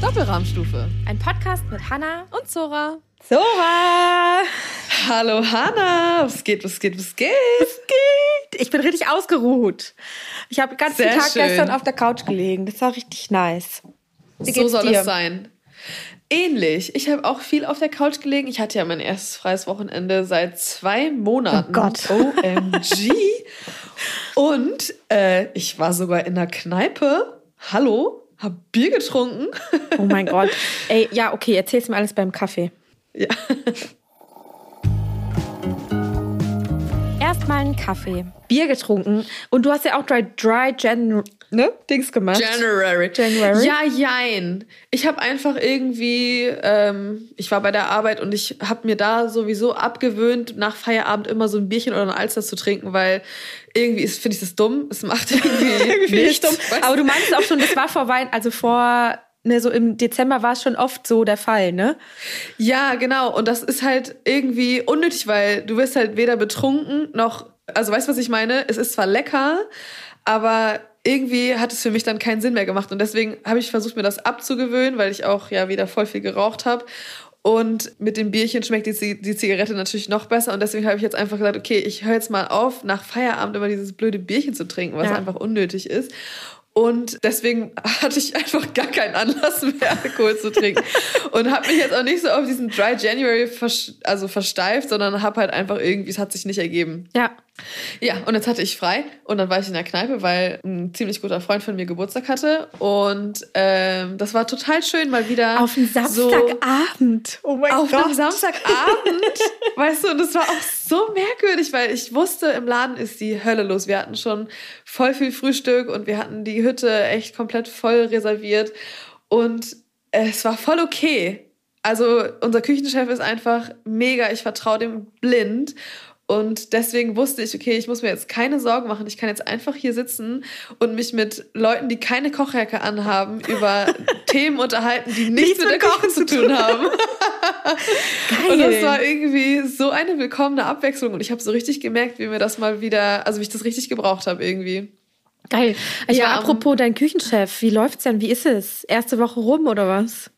Doppelrahmstufe. Ein Podcast mit Hanna Und Zora. Sora. Hallo Hanna. Was geht, was geht, was geht? Was geht? Ich bin richtig ausgeruht. Ich habe den ganzen Sehr Tag schön. gestern auf der Couch gelegen. Das war richtig nice. Wie So soll dir? es sein. Ähnlich. Ich habe auch viel auf der Couch gelegen. Ich hatte ja mein erstes freies Wochenende seit zwei Monaten. Oh Gott. OMG. Und äh, ich war sogar in der Kneipe. Hallo? Hab Bier getrunken. Oh mein Gott. Ey, ja, okay, erzähl's mir alles beim Kaffee. Ja. Erstmal einen Kaffee, Bier getrunken und du hast ja auch Dry, dry Gen, ne? Dings gemacht. January. January? Ja, jein. Ich habe einfach irgendwie, ähm, ich war bei der Arbeit und ich habe mir da sowieso abgewöhnt, nach Feierabend immer so ein Bierchen oder eine Alster zu trinken, weil irgendwie finde ich das dumm. Es macht irgendwie, Irgendwie nichts. dumm. Weißt Aber du meinst auch schon, das war vor Weihnachten, also vor, ne, so im Dezember war es schon oft so der Fall, ne? Ja, genau. Und das ist halt irgendwie unnötig, weil du wirst halt weder betrunken noch, also weißt du, was ich meine? Es ist zwar lecker, aber irgendwie hat es für mich dann keinen Sinn mehr gemacht. Und deswegen habe ich versucht, mir das abzugewöhnen, weil ich auch ja wieder voll viel geraucht habe. Und mit dem Bierchen schmeckt die, die Zigarette natürlich noch besser. Und deswegen habe ich jetzt einfach gesagt, okay, ich höre jetzt mal auf, nach Feierabend immer dieses blöde Bierchen zu trinken, was Ja. einfach unnötig ist. Und deswegen hatte ich einfach gar keinen Anlass mehr, Alkohol zu trinken. Und habe mich jetzt auch nicht so auf diesen Dry January vers also versteift, sondern habe halt einfach irgendwie, es hat sich nicht ergeben. Ja. Ja, und jetzt hatte ich frei und dann war ich in der Kneipe, weil ein ziemlich guter Freund von mir Geburtstag hatte. Und ähm, das war total schön, mal wieder Auf so Samstagabend. oh mein auf Gott. einem Samstagabend, weißt du, und das war auch so merkwürdig, weil ich wusste, im Laden ist die Hölle los. Wir hatten schon voll viel Frühstück und wir hatten die Hütte echt komplett voll reserviert und es war voll okay. Also unser Küchenchef ist einfach mega, ich vertraue dem blind. Und deswegen wusste ich, okay, ich muss mir jetzt keine Sorgen machen. Ich kann jetzt einfach hier sitzen und mich mit Leuten, die keine Kochjacke anhaben, über Themen unterhalten, die nichts, mit, der Kochen zu tun haben. Und das war irgendwie so eine willkommene Abwechslung. Und ich habe so richtig gemerkt, wie mir das mal wieder, also wie ich das richtig gebraucht habe irgendwie. Geil. Ich Ja, war ähm, apropos dein Küchenchef. Wie läuft's denn? Wie ist es? Erste Woche rum oder was?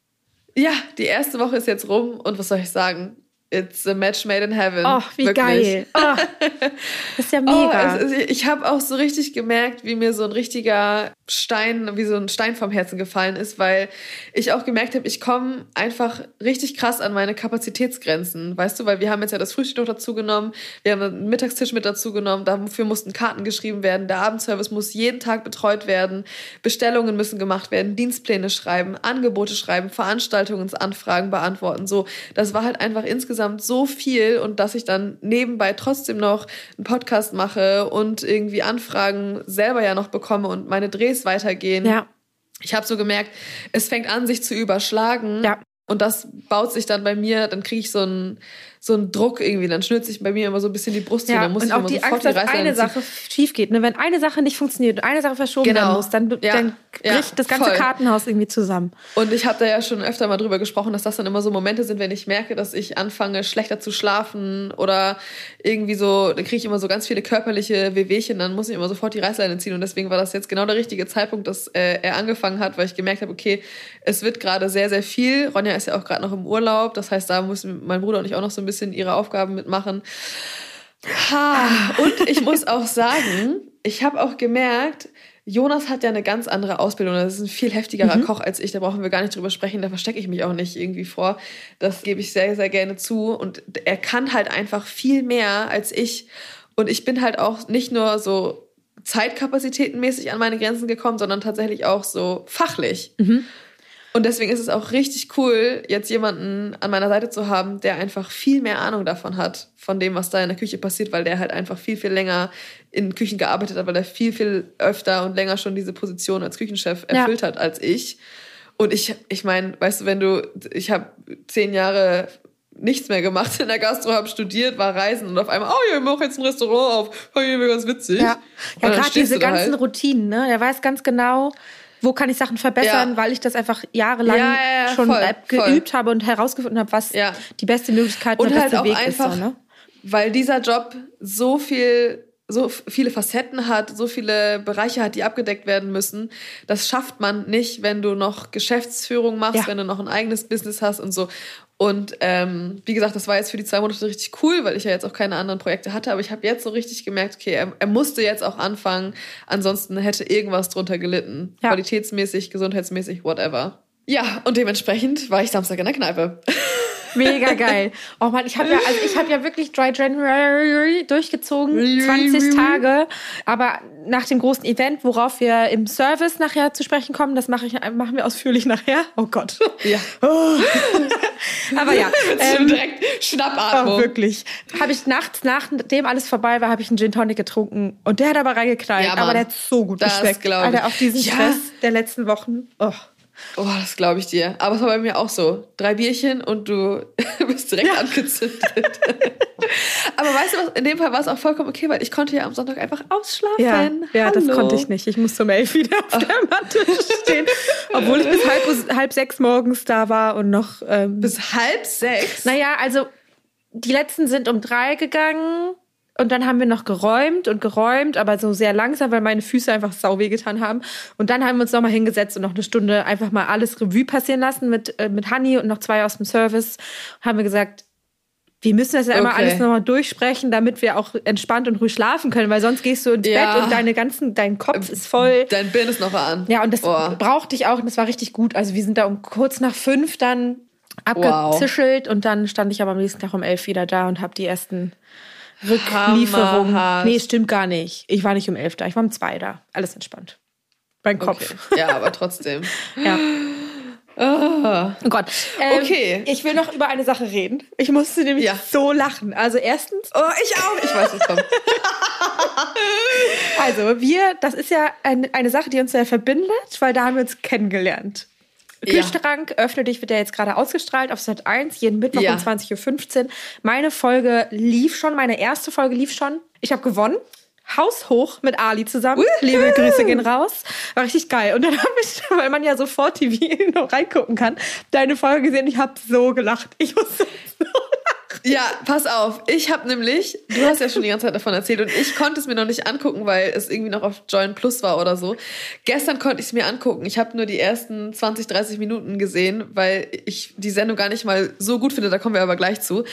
Ja, die erste Woche ist jetzt rum und was soll ich sagen? It's a match made in heaven. Oh, wie Wirklich. geil. Oh, das ist ja Oh, mega. es ist, ich habe auch so richtig gemerkt, wie mir so ein richtiger Stein, wie so ein Stein vom Herzen gefallen ist, weil ich auch gemerkt habe, ich komme einfach richtig krass an meine Kapazitätsgrenzen, weißt du, weil wir haben jetzt ja das Frühstück noch dazu genommen, wir haben einen Mittagstisch mit dazu genommen, dafür mussten Karten geschrieben werden, der Abendservice muss jeden Tag betreut werden, Bestellungen müssen gemacht werden, Dienstpläne schreiben, Angebote schreiben, Veranstaltungsanfragen beantworten, so. Das war halt einfach insgesamt so viel und dass ich dann nebenbei trotzdem noch einen Podcast mache und irgendwie Anfragen selber ja noch bekomme und meine Drehs weitergehen. ja. Ich habe so gemerkt, es fängt an, sich zu überschlagen. Ja. Und das baut sich dann bei mir, dann kriege ich so einen, so einen Druck irgendwie, dann schnürt sich bei mir immer so ein bisschen die Brust zu, Ja, dann muss und ich auch immer die Angst, dass Reißleine eine. Sache schief geht. Ne? Wenn eine Sache nicht funktioniert und eine Sache verschoben Genau. werden muss, dann, Ja. dann Ja, bricht das ganze voll. Kartenhaus irgendwie zusammen. Und ich habe da ja schon öfter mal drüber gesprochen, dass das dann immer so Momente sind, wenn ich merke, dass ich anfange, schlechter zu schlafen oder irgendwie so, dann kriege ich immer so ganz viele körperliche Wehwehchen, dann muss ich immer sofort die Reißleine ziehen. Und deswegen war das jetzt genau der richtige Zeitpunkt, dass äh, er angefangen hat, weil ich gemerkt habe, okay, es wird gerade sehr, sehr viel. Ronja ist ja auch gerade noch im Urlaub. Das heißt, da müssen mein Bruder und ich auch noch so ein bisschen ihre Aufgaben mitmachen. Ha. Und ich muss auch sagen, ich habe auch gemerkt, Jonas hat ja eine ganz andere Ausbildung. Das ist ein viel heftigerer Koch als ich. Da brauchen wir gar nicht drüber sprechen. Da verstecke ich mich auch nicht irgendwie vor. Das gebe ich sehr, sehr gerne zu. Und er kann halt einfach viel mehr als ich. Und ich bin halt auch nicht nur so zeitkapazitätenmäßig an meine Grenzen gekommen, sondern tatsächlich auch so fachlich. Und deswegen ist es auch richtig cool, jetzt jemanden an meiner Seite zu haben, der einfach viel mehr Ahnung davon hat, von dem, was da in der Küche passiert, weil der halt einfach viel, viel länger in Küchen gearbeitet hat, weil er viel, viel öfter und länger schon diese Position als Küchenchef Ja. erfüllt hat als ich. Und ich, ich meine, weißt du, wenn du, ich habe zehn Jahre nichts mehr gemacht in der Gastro, habe studiert, war reisen und auf einmal, oh ja, ich mache jetzt ein Restaurant auf, oh ja, ganz witzig. Ja, ja gerade diese ganzen halt. Routinen, ne? Der weiß ganz genau, wo kann ich Sachen verbessern, Ja. weil ich das einfach jahrelang Ja, ja, schon voll, geübt habe und herausgefunden habe, was die beste Möglichkeit Und der halt beste auch Weg einfach, ist. So, ne? weil dieser Job so viel, so viele Facetten hat, so viele Bereiche hat, die abgedeckt werden müssen. Das schafft man nicht, wenn du noch Geschäftsführung machst, Ja. wenn du noch ein eigenes Business hast und so. Und ähm, wie gesagt, das war jetzt für die zwei Monate richtig cool, weil ich ja jetzt auch keine anderen Projekte hatte. Aber ich habe jetzt so richtig gemerkt, okay, er, er musste jetzt auch anfangen. Ansonsten hätte irgendwas drunter gelitten. Ja. Qualitätsmäßig, gesundheitsmäßig, whatever. Ja, und dementsprechend war ich Samstag in der Kneipe. Mega geil. Oh Mann, ich habe ja, also ich habe ja wirklich Dry January durchgezogen, 20 Tage. Aber nach dem großen Event, worauf wir im Service nachher zu sprechen kommen, das mache ich, machen wir ausführlich nachher. Oh Gott. Ja. Aber ja, Ähm, direkt Schnappatmung. oh, wirklich. Habe ich nachts, nachdem alles vorbei war, habe ich einen Gin Tonic getrunken und der hat aber reingeknallt. Ja, aber der hat so gut Das geschmeckt. Alter, auf diesen Ja. Stress der letzten Wochen. Oh. Oh, das glaube ich dir. Aber es war bei mir auch so. Drei Bierchen und du bist direkt angezündet. Aber weißt du was, in dem Fall war es auch vollkommen okay, weil ich konnte ja am Sonntag einfach ausschlafen. Ja, ja das konnte ich nicht. Ich musste um elf wieder auf der Matte stehen. Obwohl ich bis halb, halb sechs morgens da war und noch. Ähm, Bis halb sechs? naja, also die letzten sind um drei gegangen und dann haben wir noch geräumt und geräumt, aber so sehr langsam, weil meine Füße einfach sau weh getan haben. Und dann haben wir uns nochmal hingesetzt und noch eine Stunde einfach mal alles Revue passieren lassen mit, äh, mit Honey und noch zwei aus dem Service. Haben wir gesagt, wir müssen das ja immer Okay. alles nochmal durchsprechen, damit wir auch entspannt und ruhig schlafen können, weil sonst gehst du ins Ja. Bett und deine ganzen, dein Kopf ist voll. Dein Birn ist noch an. Ja, und das Oh. brauchte ich auch und das war richtig gut. Also wir sind da um kurz nach fünf dann abgezischelt und dann stand ich aber am nächsten Tag um elf wieder da und habe die ersten Rücklieferungen. Hammerhart. Nee, stimmt gar nicht. Ich war nicht um elf da, ich war um zwei da. Alles entspannt. Mein Kopf. Okay. Ja, aber trotzdem. Ja. Ah. Oh Gott. Ähm, Okay. Ich will noch über eine Sache reden. Ich musste nämlich Ja. so lachen. Also erstens, Oh, ich auch. Ich weiß, was kommt. also wir, das ist ja ein, eine Sache, die uns sehr verbindet, weil da haben wir uns kennengelernt. Ja. Kühlschrank, öffne dich, wird ja jetzt gerade ausgestrahlt auf Sat 1, jeden Mittwoch Ja. um 20.15 Uhr. Meine Folge lief schon, meine erste Folge lief schon. Ich habe gewonnen. Haushoch mit Ali zusammen. Liebe Grüße gehen raus. War richtig geil. Und dann habe ich, weil man ja sofort TV noch reingucken kann, deine Folge gesehen. Ich habe so gelacht. Ich musste so lachen. Ja, pass auf. Ich habe nämlich, du hast ja schon die ganze Zeit davon erzählt und ich konnte es mir noch nicht angucken, weil es irgendwie noch auf Join Plus war oder so. Gestern konnte ich es mir angucken. Ich habe nur die ersten 20, 30 Minuten gesehen, weil ich die Sendung gar nicht mal so gut finde. Da kommen wir aber gleich zu.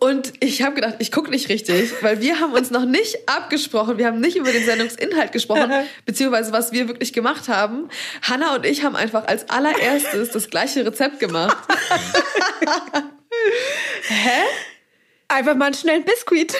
Und ich habe gedacht, ich gucke nicht richtig, weil wir haben uns noch nicht abgesprochen. Wir haben nicht über den Sendungsinhalt gesprochen, beziehungsweise was wir wirklich gemacht haben. Hanna und ich haben einfach als allererstes das gleiche Rezept gemacht. Einfach mal einen schnellen Biskuit.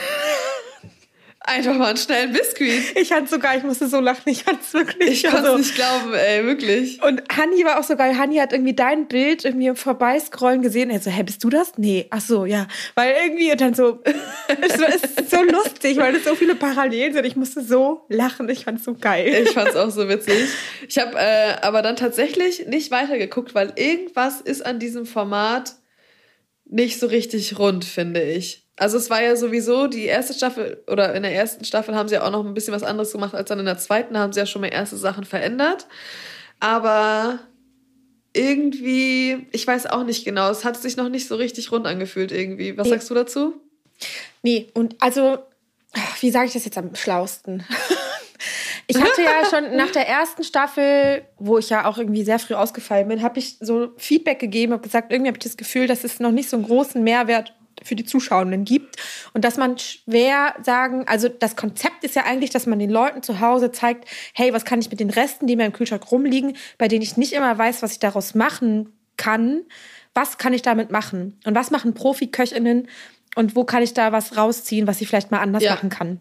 Einfach mal einen schnellen Biskuit. Ich fand sogar, ich musste so lachen. Ich fand es wirklich. Ich konnte es also- nicht glauben, ey, wirklich. Und Hanni war auch so geil. Hanni hat irgendwie dein Bild irgendwie im Vorbeiscrollen gesehen. Er so, hä, bist du das? Nee. Ach so, ja. Weil irgendwie und dann so, es war- es ist so lustig, weil es so viele Parallelen sind. Ich musste so lachen. Ich fand's so geil. Ich fand's auch so witzig. Ich habe äh, aber dann tatsächlich nicht weitergeguckt, weil irgendwas ist an diesem Format nicht so richtig rund, finde ich. Also es war ja sowieso die erste Staffel oder in der ersten Staffel haben sie ja auch noch ein bisschen was anderes gemacht als dann in der zweiten. Haben sie ja schon mal erste Sachen verändert. Aber irgendwie, ich weiß auch nicht genau, es hat sich noch nicht so richtig rund angefühlt irgendwie. Was Nee. sagst du dazu? Nee, und also, wie sage ich das jetzt am schlausten? Ich hatte ja schon nach der ersten Staffel, wo ich ja auch irgendwie sehr früh ausgefallen bin, habe ich so Feedback gegeben, habe gesagt, irgendwie habe ich das Gefühl, dass es noch nicht so einen großen Mehrwert für die Zuschauenden gibt und dass man schwer sagen, also das Konzept ist ja eigentlich, dass man den Leuten zu Hause zeigt, hey, was kann ich mit den Resten, die mir im Kühlschrank rumliegen, bei denen ich nicht immer weiß, was ich daraus machen kann, was kann ich damit machen und was machen Profiköchinnen und wo kann ich da was rausziehen, was ich vielleicht mal anders Ja. machen kann.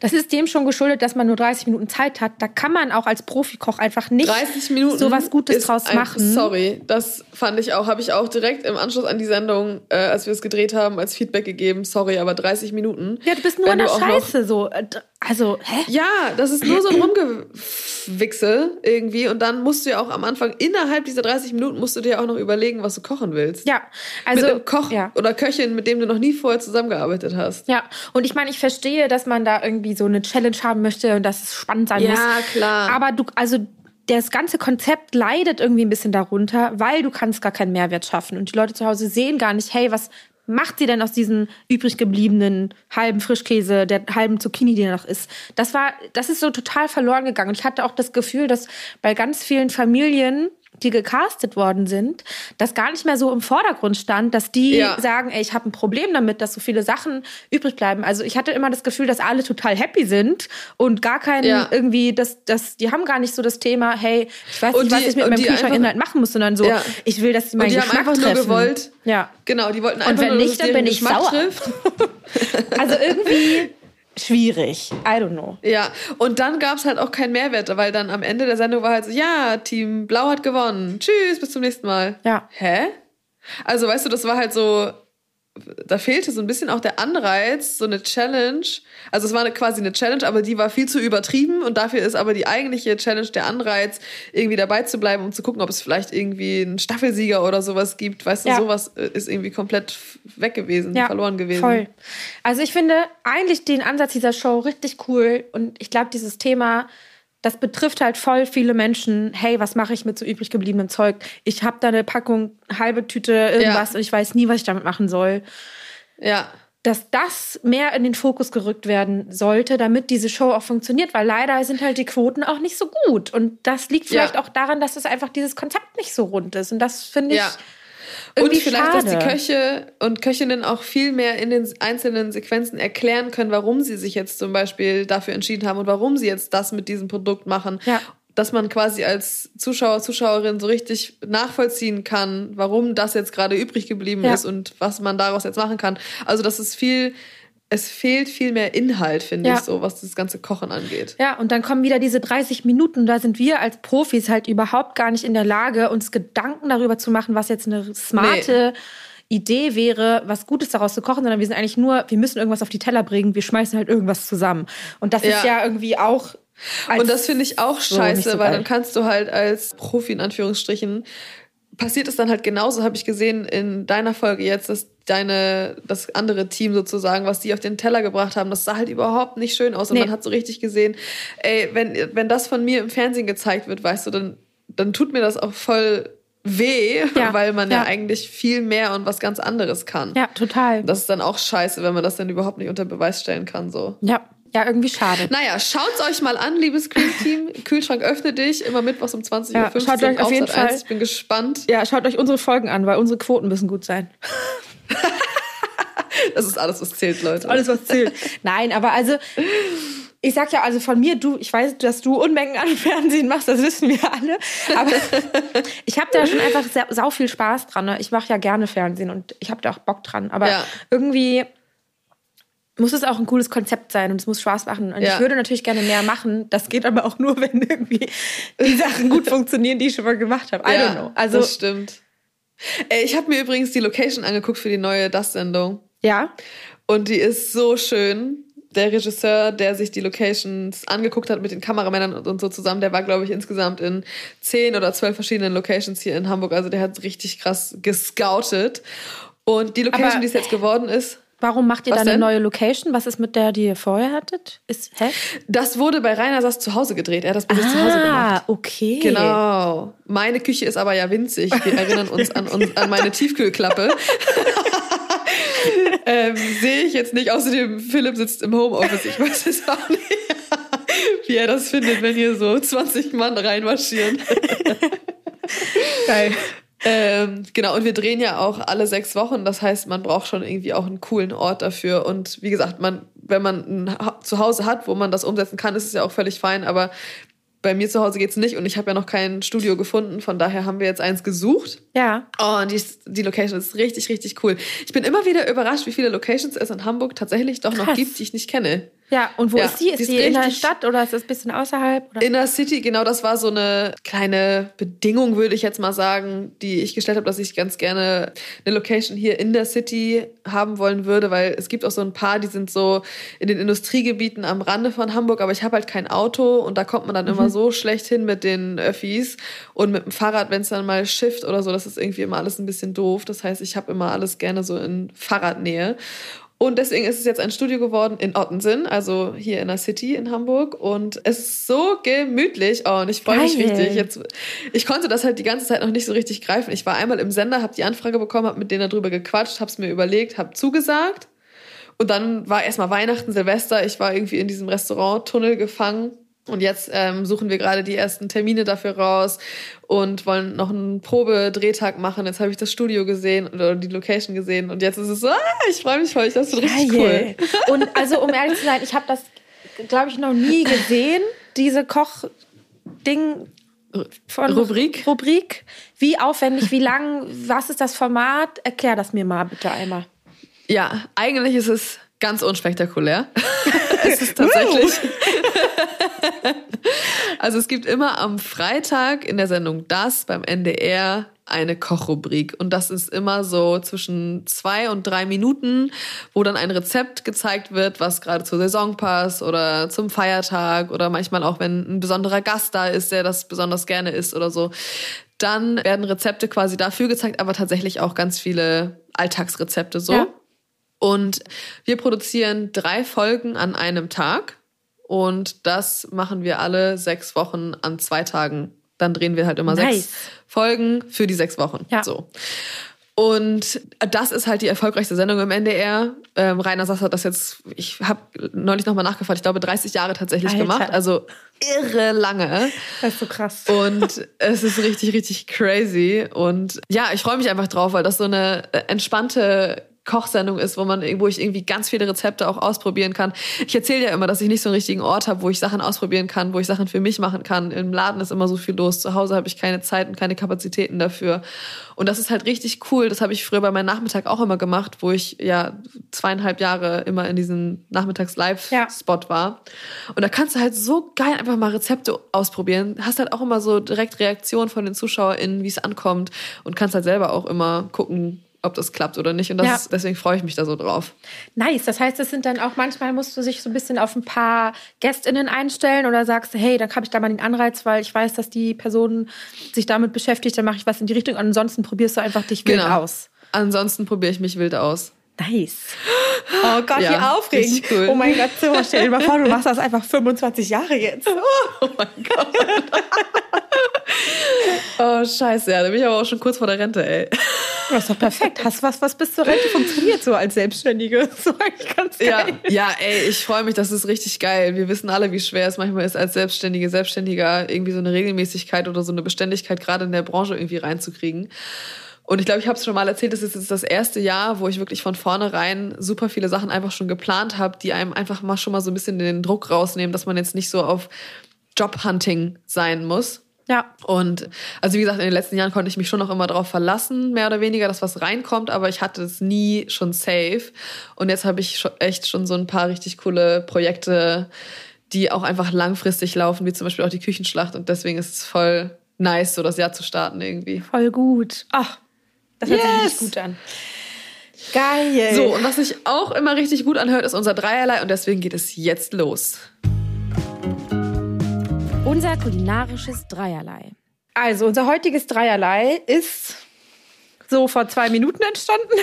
Das ist dem schon geschuldet, dass man nur 30 Minuten Zeit hat. Da kann man auch als Profikoch einfach nicht 30 Minuten so was Gutes draus ein, machen. Sorry, das fand ich auch, habe ich auch direkt im Anschluss an die Sendung, äh, als wir es gedreht haben, als Feedback gegeben. Sorry, aber 30 Minuten. Ja, du bist nur in der Scheiße so. Äh, Also, hä? Ja, das ist nur so ein Rumgewichse irgendwie. Und dann musst du ja auch am Anfang, innerhalb dieser 30 Minuten, musst du dir auch noch überlegen, was du kochen willst. Ja, also mit einem Koch ja. oder Köchin, mit dem du noch nie vorher zusammengearbeitet hast. Ja, und ich meine, ich verstehe, dass man da irgendwie so eine Challenge haben möchte und dass es spannend sein Ja, muss. klar. Aber du, also das ganze Konzept leidet irgendwie ein bisschen darunter, weil du kannst gar keinen Mehrwert schaffen. Und die Leute zu Hause sehen gar nicht, hey, was macht sie denn aus diesem übrig gebliebenen halben Frischkäse, der halben Zucchini, die noch ist? Das war, das ist so total verloren gegangen. Und ich hatte auch das Gefühl, dass bei ganz vielen Familien die gecastet worden sind, das gar nicht mehr so im Vordergrund stand, dass die ja. sagen, ey, ich habe ein Problem damit, dass so viele Sachen übrig bleiben. Also ich hatte immer das Gefühl, dass alle total happy sind und gar kein ja. irgendwie, das, das, die haben gar nicht so das Thema, hey, ich weiß nicht, die, was ich mit meinem Kühlschrankinhalt machen muss, sondern so, ja. ich will, dass sie meinen und die Geschmack haben einfach treffen. nur gewollt. Ja. Genau, die wollten einfach und wenn nur, nicht, dann bin ich Geschmack sauer. also irgendwie schwierig. I don't know. Ja, und dann gab es halt auch keinen Mehrwert, weil dann am Ende der Sendung war halt so, ja, Team Blau hat gewonnen. Tschüss, bis zum nächsten Mal. Ja. Hä? Also, weißt du, das war halt so, da fehlte so ein bisschen auch der Anreiz, so eine Challenge. Also es war quasi eine Challenge, aber die war viel zu übertrieben und dafür ist aber die eigentliche Challenge der Anreiz, irgendwie dabei zu bleiben, um zu gucken, ob es vielleicht irgendwie einen Staffelsieger oder sowas gibt. Weißt ja. du, sowas äh, ist irgendwie komplett weg gewesen, ja, verloren gewesen. Voll. Also ich finde eigentlich den Ansatz dieser Show richtig cool und ich glaube, dieses Thema das betrifft halt voll viele Menschen. Hey, was mache ich mit so übrig gebliebenem Zeug? Ich habe da eine Packung, halbe Tüte irgendwas ja. und ich weiß nie, was ich damit machen soll. Ja. Dass das mehr in den Fokus gerückt werden sollte, damit diese Show auch funktioniert, weil leider sind halt die Quoten auch nicht so gut. Und das liegt vielleicht ja. auch daran, dass es einfach dieses Konzept nicht so rund ist. Und das finde ich. Ja und vielleicht, schade. dass die Köche und Köchinnen auch viel mehr in den einzelnen Sequenzen erklären können, warum sie sich jetzt zum Beispiel dafür entschieden haben und warum sie jetzt das mit diesem Produkt machen. Ja. Dass man quasi als Zuschauer, Zuschauerin so richtig nachvollziehen kann, warum das jetzt gerade übrig geblieben ja. ist und was man daraus jetzt machen kann. Also, das ist viel es fehlt viel mehr Inhalt, finde ja. ich, so, was das ganze Kochen angeht. Ja, und dann kommen wieder diese 30 Minuten. Da sind wir als Profis halt überhaupt gar nicht in der Lage, uns Gedanken darüber zu machen, was jetzt eine smarte nee. Idee wäre, was Gutes daraus zu kochen, sondern wir sind eigentlich nur, wir müssen irgendwas auf die Teller bringen, wir schmeißen halt irgendwas zusammen. Und das ja. ist ja irgendwie auch. Und das finde ich auch scheiße, so weil dann kannst du halt als Profi in Anführungsstrichen passiert es dann halt genauso, habe ich gesehen in deiner Folge jetzt, dass deine, das andere Team sozusagen, was die auf den Teller gebracht haben, das sah halt überhaupt nicht schön aus. Und nee. man hat so richtig gesehen, ey, wenn, wenn das von mir im Fernsehen gezeigt wird, weißt du, dann, dann tut mir das auch voll weh, ja. weil man ja. ja. eigentlich viel mehr und was ganz anderes kann. Ja, total. Das ist dann auch scheiße, wenn man das dann überhaupt nicht unter Beweis stellen kann, so. Ja, ja, irgendwie schade. Naja, schaut's euch mal an, liebes Kühlteam. Kühlschrank öffne dich, immer mittwochs um 20.15 ja, Uhr. Schaut euch auf jeden Fall. 1. Ich bin gespannt. Ja, schaut euch unsere Folgen an, weil unsere Quoten müssen gut sein. das ist alles, was zählt, Leute. Alles, was zählt. Nein, aber also, ich sag ja also von mir, du, ich weiß, dass du Unmengen an Fernsehen machst, das wissen wir alle. Aber ich habe da schon einfach sehr, sau viel Spaß dran. Ne? Ich mache ja gerne Fernsehen und ich habe da auch Bock dran. Aber ja. irgendwie muss es auch ein cooles Konzept sein und es muss Spaß machen. Und ja. ich würde natürlich gerne mehr machen. Das geht aber auch nur, wenn irgendwie die Sachen gut funktionieren, die ich schon mal gemacht habe. I ja, don't know. Also, das stimmt. Ich habe mir übrigens die Location angeguckt für die neue Das-Sendung. Ja. Und die ist so schön. Der Regisseur, der sich die Locations angeguckt hat mit den Kameramännern und so zusammen, der war, glaube ich, insgesamt in zehn oder zwölf verschiedenen Locations hier in Hamburg. Also der hat richtig krass gescoutet. Und die Location, aber, die es jetzt geworden ist, Warum macht ihr Was da eine neue Location? Was ist mit der, die ihr vorher hattet? Ist, hä? Das wurde bei Rainer Sass zu Hause gedreht. Er hat das sich ah, zu Hause gemacht. Ah, okay. Genau. Meine Küche ist aber ja winzig. Wir erinnern uns an, an meine Tiefkühlklappe. ähm, Sehe ich jetzt nicht. Außerdem, Philipp sitzt im Homeoffice. Ich weiß es auch nicht, wie er das findet, wenn hier so 20 Mann reinmarschieren. Geil. Ähm, genau, und wir drehen ja auch alle sechs Wochen. Das heißt, man braucht schon irgendwie auch einen coolen Ort dafür. Und wie gesagt, man, wenn man ein Zuhause hat, wo man das umsetzen kann, ist es ja auch völlig fein. Aber bei mir zu Hause geht's nicht und ich habe ja noch kein Studio gefunden. Von daher haben wir jetzt eins gesucht. Ja. Oh, und die, die Location ist richtig, richtig cool. Ich bin immer wieder überrascht, wie viele Locations es in Hamburg tatsächlich doch Krass. noch gibt, die ich nicht kenne. Ja, und wo ja, ist die? Ist die, ist die in der Stadt oder ist das ein bisschen außerhalb? Oder? In der City, genau, das war so eine kleine Bedingung, würde ich jetzt mal sagen, die ich gestellt habe, dass ich ganz gerne eine Location hier in der City haben wollen würde, weil es gibt auch so ein paar, die sind so in den Industriegebieten am Rande von Hamburg, aber ich habe halt kein Auto und da kommt man dann mhm. immer so schlecht hin mit den Öffis und mit dem Fahrrad, wenn es dann mal schifft oder so, das ist irgendwie immer alles ein bisschen doof. Das heißt, ich habe immer alles gerne so in Fahrradnähe. Und deswegen ist es jetzt ein Studio geworden in Ottensen, also hier in der City in Hamburg. Und es ist so gemütlich. Oh, und ich freue mich richtig. Jetzt, ich konnte das halt die ganze Zeit noch nicht so richtig greifen. Ich war einmal im Sender, habe die Anfrage bekommen, habe mit denen darüber gequatscht, habe es mir überlegt, habe zugesagt. Und dann war erstmal Weihnachten, Silvester. Ich war irgendwie in diesem Restaurant-Tunnel gefangen und jetzt ähm, suchen wir gerade die ersten Termine dafür raus und wollen noch einen Probedrehtag machen. Jetzt habe ich das Studio gesehen oder die Location gesehen und jetzt ist es so, ah, ich freue mich voll, das wird richtig cool. Und also um ehrlich zu sein, ich habe das, glaube ich, noch nie gesehen, diese Koch-Ding von Rubrik. Rubrik. Wie aufwendig, wie lang, was ist das Format? Erklär das mir mal bitte einmal. Ja, eigentlich ist es ganz unspektakulär. es ist tatsächlich. also es gibt immer am Freitag in der Sendung Das beim NDR eine Kochrubrik. Und das ist immer so zwischen zwei und drei Minuten, wo dann ein Rezept gezeigt wird, was gerade zur Saison passt oder zum Feiertag oder manchmal auch, wenn ein besonderer Gast da ist, der das besonders gerne isst oder so. Dann werden Rezepte quasi dafür gezeigt, aber tatsächlich auch ganz viele Alltagsrezepte so. Ja. Und wir produzieren drei Folgen an einem Tag. Und das machen wir alle sechs Wochen an zwei Tagen. Dann drehen wir halt immer nice. sechs Folgen für die sechs Wochen. Ja. So. Und das ist halt die erfolgreichste Sendung im NDR. Ähm, Rainer Sass hat das jetzt, ich habe neulich nochmal nachgefragt, ich glaube 30 Jahre tatsächlich Alter. gemacht. Also irre lange. Das ist so krass. Und es ist richtig, richtig crazy. Und ja, ich freue mich einfach drauf, weil das so eine entspannte Kochsendung ist, wo man, wo ich irgendwie ganz viele Rezepte auch ausprobieren kann. Ich erzähle ja immer, dass ich nicht so einen richtigen Ort habe, wo ich Sachen ausprobieren kann, wo ich Sachen für mich machen kann. Im Laden ist immer so viel los. Zu Hause habe ich keine Zeit und keine Kapazitäten dafür. Und das ist halt richtig cool. Das habe ich früher bei meinem Nachmittag auch immer gemacht, wo ich ja zweieinhalb Jahre immer in diesem Nachmittags-Live-Spot ja. war. Und da kannst du halt so geil einfach mal Rezepte ausprobieren. Hast halt auch immer so direkt Reaktionen von den ZuschauerInnen, wie es ankommt und kannst halt selber auch immer gucken, ob das klappt oder nicht. Und das ja. ist, deswegen freue ich mich da so drauf. Nice. Das heißt, es sind dann auch manchmal musst du sich so ein bisschen auf ein paar GästInnen einstellen oder sagst, hey, dann habe ich da mal den Anreiz, weil ich weiß, dass die Person sich damit beschäftigt, dann mache ich was in die Richtung. ansonsten probierst du einfach dich wild genau. aus. Ansonsten probiere ich mich wild aus. Nice. Oh Gott, ja, wie aufregend. Cool. Oh mein Gott, so, stell dir mal vor, du machst das einfach 25 Jahre jetzt. Oh, mein Gott. oh, scheiße, ja, da bin ich aber auch schon kurz vor der Rente, ey. Das ist doch perfekt. Hast was, was bis zur Rente funktioniert so als Selbstständige. So ganz geil. Ja, ja ey, ich freue mich, das ist richtig geil. Wir wissen alle, wie schwer es manchmal ist, als Selbstständige, Selbstständiger irgendwie so eine Regelmäßigkeit oder so eine Beständigkeit gerade in der Branche irgendwie reinzukriegen. Und ich glaube, ich habe es schon mal erzählt, das ist jetzt das erste Jahr, wo ich wirklich von vornherein super viele Sachen einfach schon geplant habe, die einem einfach mal schon mal so ein bisschen den Druck rausnehmen, dass man jetzt nicht so auf Jobhunting sein muss. Ja. Und also wie gesagt, in den letzten Jahren konnte ich mich schon noch immer darauf verlassen, mehr oder weniger, dass was reinkommt, aber ich hatte es nie schon safe. Und jetzt habe ich echt schon so ein paar richtig coole Projekte, die auch einfach langfristig laufen, wie zum Beispiel auch die Küchenschlacht. Und deswegen ist es voll nice, so das Jahr zu starten irgendwie. Voll gut. Ach, das hört yes. sich richtig gut an. Geil. So, und was sich auch immer richtig gut anhört, ist unser Dreierlei und deswegen geht es jetzt los. Unser kulinarisches Dreierlei. Also, unser heutiges Dreierlei ist so vor zwei Minuten entstanden.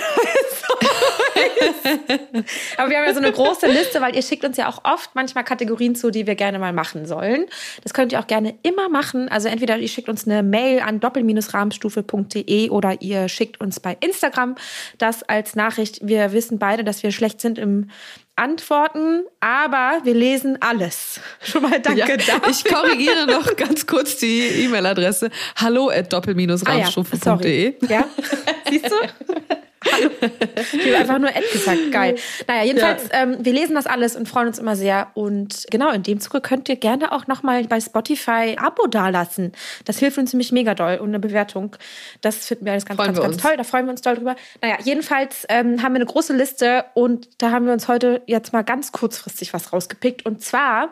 Aber wir haben ja so eine große Liste, weil ihr schickt uns ja auch oft manchmal Kategorien zu, die wir gerne mal machen sollen. Das könnt ihr auch gerne immer machen. Also entweder ihr schickt uns eine Mail an doppel-rahmenstufe.de oder ihr schickt uns bei Instagram das als Nachricht. Wir wissen beide, dass wir schlecht sind im antworten, aber wir lesen alles. Schon mal danke ja, dafür. Ich korrigiere noch ganz kurz die E-Mail-Adresse. Hallo at doppel-rahmstufe.de. Ah, ja, ja. siehst du? ich habe einfach nur Ed gesagt. Geil. Naja, jedenfalls, ja. ähm, wir lesen das alles und freuen uns immer sehr. Und genau, in dem Zuge könnt ihr gerne auch nochmal bei Spotify Abo dalassen. Das hilft uns nämlich mega doll und eine Bewertung. Das finden wir alles ganz, freuen ganz, ganz toll. Da freuen wir uns doll drüber. Naja, jedenfalls ähm, haben wir eine große Liste und da haben wir uns heute jetzt mal ganz kurzfristig was rausgepickt. Und zwar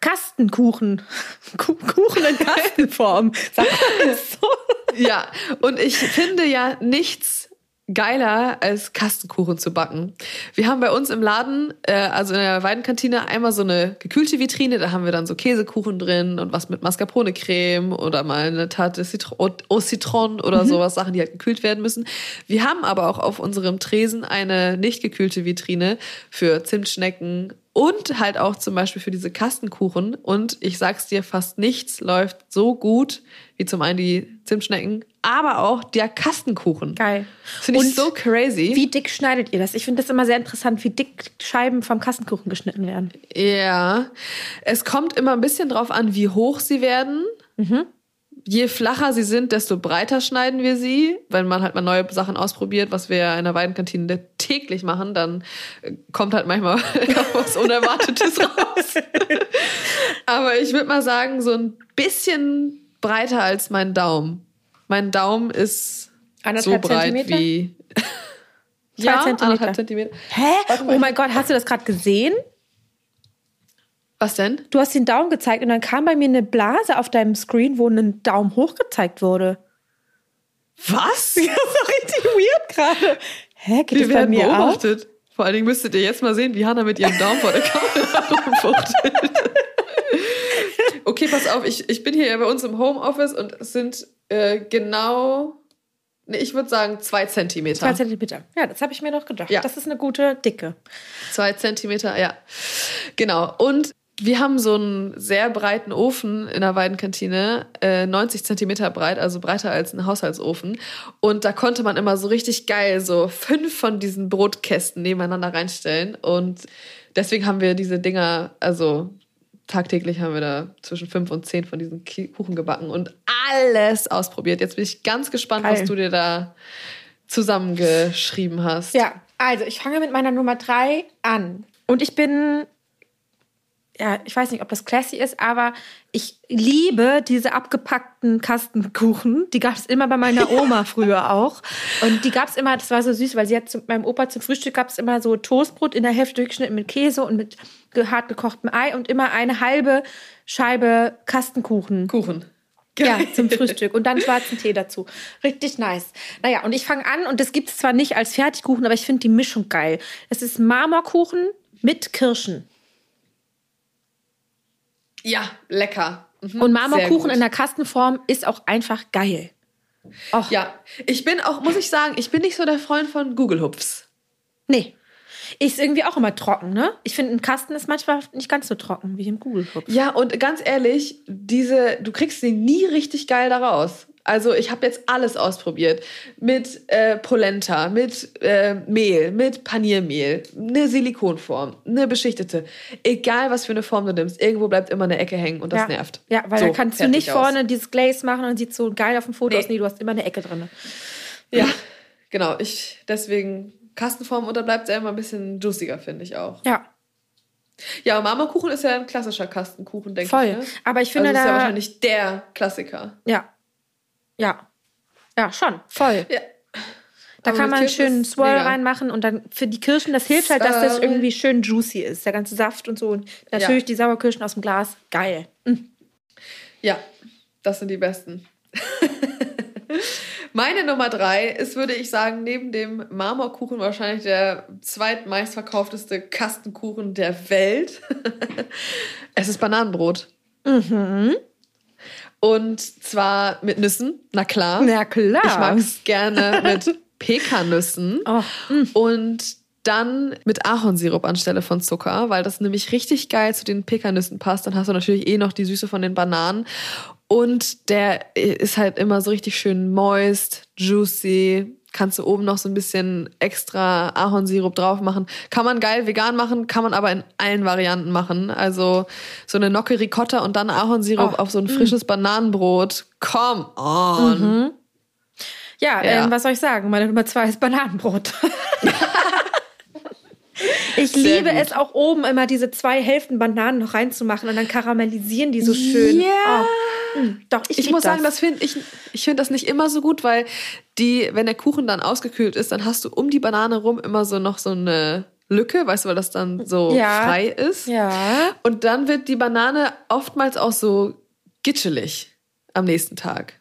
Kastenkuchen. Kuchen in Kastenform. Sagt man das so? Ja, und ich finde ja nichts geiler als Kastenkuchen zu backen. Wir haben bei uns im Laden, äh, also in der Weidenkantine, einmal so eine gekühlte Vitrine, da haben wir dann so Käsekuchen drin und was mit Mascarpone-Creme oder mal eine Tarte Citron, au Citron oder mhm. sowas, Sachen, die halt gekühlt werden müssen. Wir haben aber auch auf unserem Tresen eine nicht gekühlte Vitrine für Zimtschnecken und halt auch zum Beispiel für diese Kastenkuchen. Und ich sag's dir, fast nichts läuft so gut wie zum einen die Zimtschnecken, aber auch der Kastenkuchen. Geil. Finde ich so crazy. Wie dick schneidet ihr das? Ich finde das immer sehr interessant, wie dick Scheiben vom Kastenkuchen geschnitten werden. Ja. Es kommt immer ein bisschen drauf an, wie hoch sie werden. Mhm je flacher sie sind, desto breiter schneiden wir sie. Wenn man halt mal neue Sachen ausprobiert, was wir in der Weidenkantine täglich machen, dann äh, kommt halt manchmal was Unerwartetes raus. Aber ich würde mal sagen, so ein bisschen breiter als mein Daumen. Mein Daumen ist so breit Zentimeter? wie. Zwei ja, Zentimeter. anderthalb Zentimeter. Hä? Oh mein Gott, hast du das gerade gesehen? Was denn? Du hast den Daumen gezeigt und dann kam bei mir eine Blase auf deinem Screen, wo ein Daumen hoch gezeigt wurde. Was? Das ist richtig weird gerade. Hä, geht Wir das bei mir beobachtet. Auch? Vor allen Dingen müsstet ihr jetzt mal sehen, wie Hannah mit ihrem Daumen vor der Kamera rumfuchtelt. okay, pass auf, ich, ich bin hier ja bei uns im Homeoffice und es sind äh, genau, nee, ich würde sagen zwei Zentimeter. Zwei Zentimeter. Ja, das habe ich mir doch gedacht. Ja. Das ist eine gute Dicke. Zwei Zentimeter, ja. Genau. Und wir haben so einen sehr breiten Ofen in der Weidenkantine, äh, 90 Zentimeter breit, also breiter als ein Haushaltsofen. Und da konnte man immer so richtig geil so fünf von diesen Brotkästen nebeneinander reinstellen. Und deswegen haben wir diese Dinger, also tagtäglich haben wir da zwischen fünf und zehn von diesen Kuchen gebacken und alles ausprobiert. Jetzt bin ich ganz gespannt, geil. was du dir da zusammengeschrieben hast. Ja, also ich fange mit meiner Nummer drei an. Und ich bin ja, ich weiß nicht, ob das classy ist, aber ich liebe diese abgepackten Kastenkuchen. Die gab es immer bei meiner Oma früher auch. Und die gab es immer, das war so süß, weil sie hat zu meinem Opa zum Frühstück gab es immer so Toastbrot in der Hälfte durchgeschnitten mit Käse und mit hart gekochtem Ei und immer eine halbe Scheibe Kastenkuchen. Kuchen. Geil. Ja, zum Frühstück und dann schwarzen Tee dazu. Richtig nice. Naja, und ich fange an und das gibt es zwar nicht als Fertigkuchen, aber ich finde die Mischung geil. Es ist Marmorkuchen mit Kirschen. Ja, lecker. Mhm, und Marmorkuchen in der Kastenform ist auch einfach geil. Och. Ja, ich bin auch, muss ich sagen, ich bin nicht so der Freund von Google Hupfs. Nee. Ist irgendwie auch immer trocken, ne? Ich finde, ein Kasten ist manchmal nicht ganz so trocken wie im Google Hupf. Ja, und ganz ehrlich, diese, du kriegst sie nie richtig geil da raus. Also ich habe jetzt alles ausprobiert. Mit äh, Polenta, mit äh, Mehl, mit Paniermehl, eine Silikonform, eine beschichtete. Egal, was für eine Form du nimmst, irgendwo bleibt immer eine Ecke hängen und das ja. nervt. Ja, weil so, dann kannst du nicht vorne aus. dieses Glaze machen und sieht so geil auf dem Foto nee. aus. Nee, du hast immer eine Ecke drin. Ja, genau. Ich, deswegen Kastenform und da bleibt es immer ein bisschen juiciger, finde ich auch. Ja. Ja, Marmorkuchen ist ja ein klassischer Kastenkuchen, denke ich. Voll. Ne? Aber ich finde also da... ist ja wahrscheinlich der Klassiker. Ja, ja. Ja, schon. Voll. Ja. Da Aber kann man einen schönen Swirl reinmachen und dann für die Kirschen, das hilft halt, dass das irgendwie schön juicy ist. Der ganze Saft und so. Und natürlich ja. die Sauerkirschen aus dem Glas. Geil. Mhm. Ja, das sind die besten. Meine Nummer drei ist, würde ich sagen, neben dem Marmorkuchen wahrscheinlich der zweitmeistverkaufteste Kastenkuchen der Welt. es ist Bananenbrot. Mhm. Und zwar mit Nüssen, na klar. Na klar. Ich mag es gerne mit Pekannüssen. Oh. Mm. Und dann mit Ahornsirup anstelle von Zucker, weil das nämlich richtig geil zu den Pekannüssen passt. Dann hast du natürlich eh noch die Süße von den Bananen. Und der ist halt immer so richtig schön moist, juicy, kannst du oben noch so ein bisschen extra Ahornsirup drauf machen. Kann man geil vegan machen, kann man aber in allen Varianten machen. Also so eine Nocke Ricotta und dann Ahornsirup oh. auf so ein frisches mm. Bananenbrot. Come on. Mhm. Ja, ja. Ähm, was soll ich sagen? Meine Nummer zwei ist Bananenbrot. Ich Sehr liebe gut. es auch oben immer diese zwei Hälften Bananen noch reinzumachen und dann karamellisieren die so schön. Ja. Oh. Mm, doch, ich, ich muss das. sagen, das finde ich, ich finde das nicht immer so gut, weil die, wenn der Kuchen dann ausgekühlt ist, dann hast du um die Banane rum immer so noch so eine Lücke, weißt du, weil das dann so ja. frei ist. Ja. Und dann wird die Banane oftmals auch so gitschelig am nächsten Tag.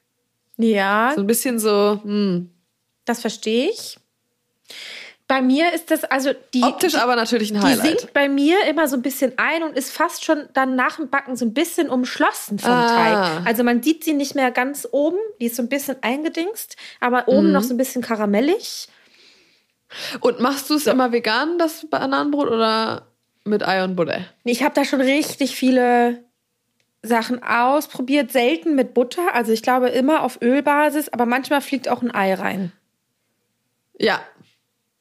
Ja. So ein bisschen so, hm. Das verstehe ich. Bei mir ist das also die. Optisch die, aber natürlich ein Die Highlight. sinkt bei mir immer so ein bisschen ein und ist fast schon dann nach dem Backen so ein bisschen umschlossen vom Ah. Teig. Also man sieht sie nicht mehr ganz oben, die ist so ein bisschen eingedingst, aber Mhm. oben noch so ein bisschen karamellig. Und machst du es immer vegan, das Bananenbrot, oder mit Ei und Butter? Ich habe da schon richtig viele Sachen ausprobiert, selten mit Butter. Also ich glaube immer auf Ölbasis, aber manchmal fliegt auch ein Ei rein. Ja.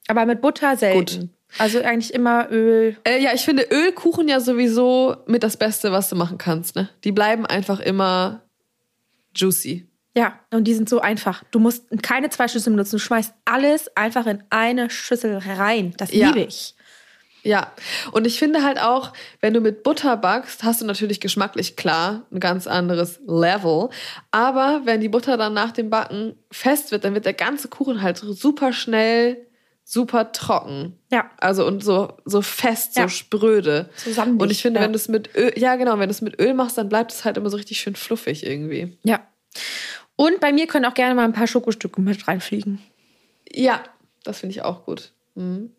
Aber mit Butter selten. Also eigentlich immer Öl. Äh, ja, ich finde Ölkuchen ja sowieso mit das Beste, was du machen kannst. Ne? Die bleiben einfach immer juicy. Ja, und die sind so einfach. Du musst keine zwei Schüsseln benutzen. Du schmeißt alles einfach in eine Schüssel rein. Das Ja. liebe ich. Ja, und ich finde halt auch, wenn du mit Butter backst, hast du natürlich geschmacklich klar ein ganz anderes Level. Aber wenn die Butter dann nach dem Backen fest wird, dann wird der ganze Kuchen halt super schnell, super trocken. Ja. Also und so, so fest, so Ja. spröde. Zusammen Und ich finde, ja. wenn du es mit Öl, ja genau, wenn du es mit Öl machst, dann bleibt es halt immer so richtig schön fluffig irgendwie. Ja. Und bei mir können auch gerne mal ein paar Schokostücke mit reinfliegen. Ja, das finde ich auch gut. Mhm.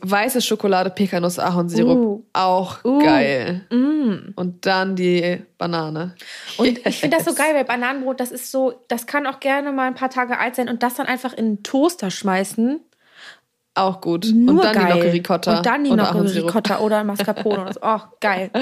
Weiße Schokolade, Pekanuss, Ahornsirup, Uh. auch Uh. geil. Mm. Und dann die Banane. Und ich finde das so geil, weil Bananenbrot, das ist so, das kann auch gerne mal ein paar Tage alt sein und das dann einfach in den Toaster schmeißen. Auch gut. Nur und dann geil. die Nocke Ricotta. Und dann die Ahornsirup. Ricotta oder Mascarpone oder so. Oh, geil.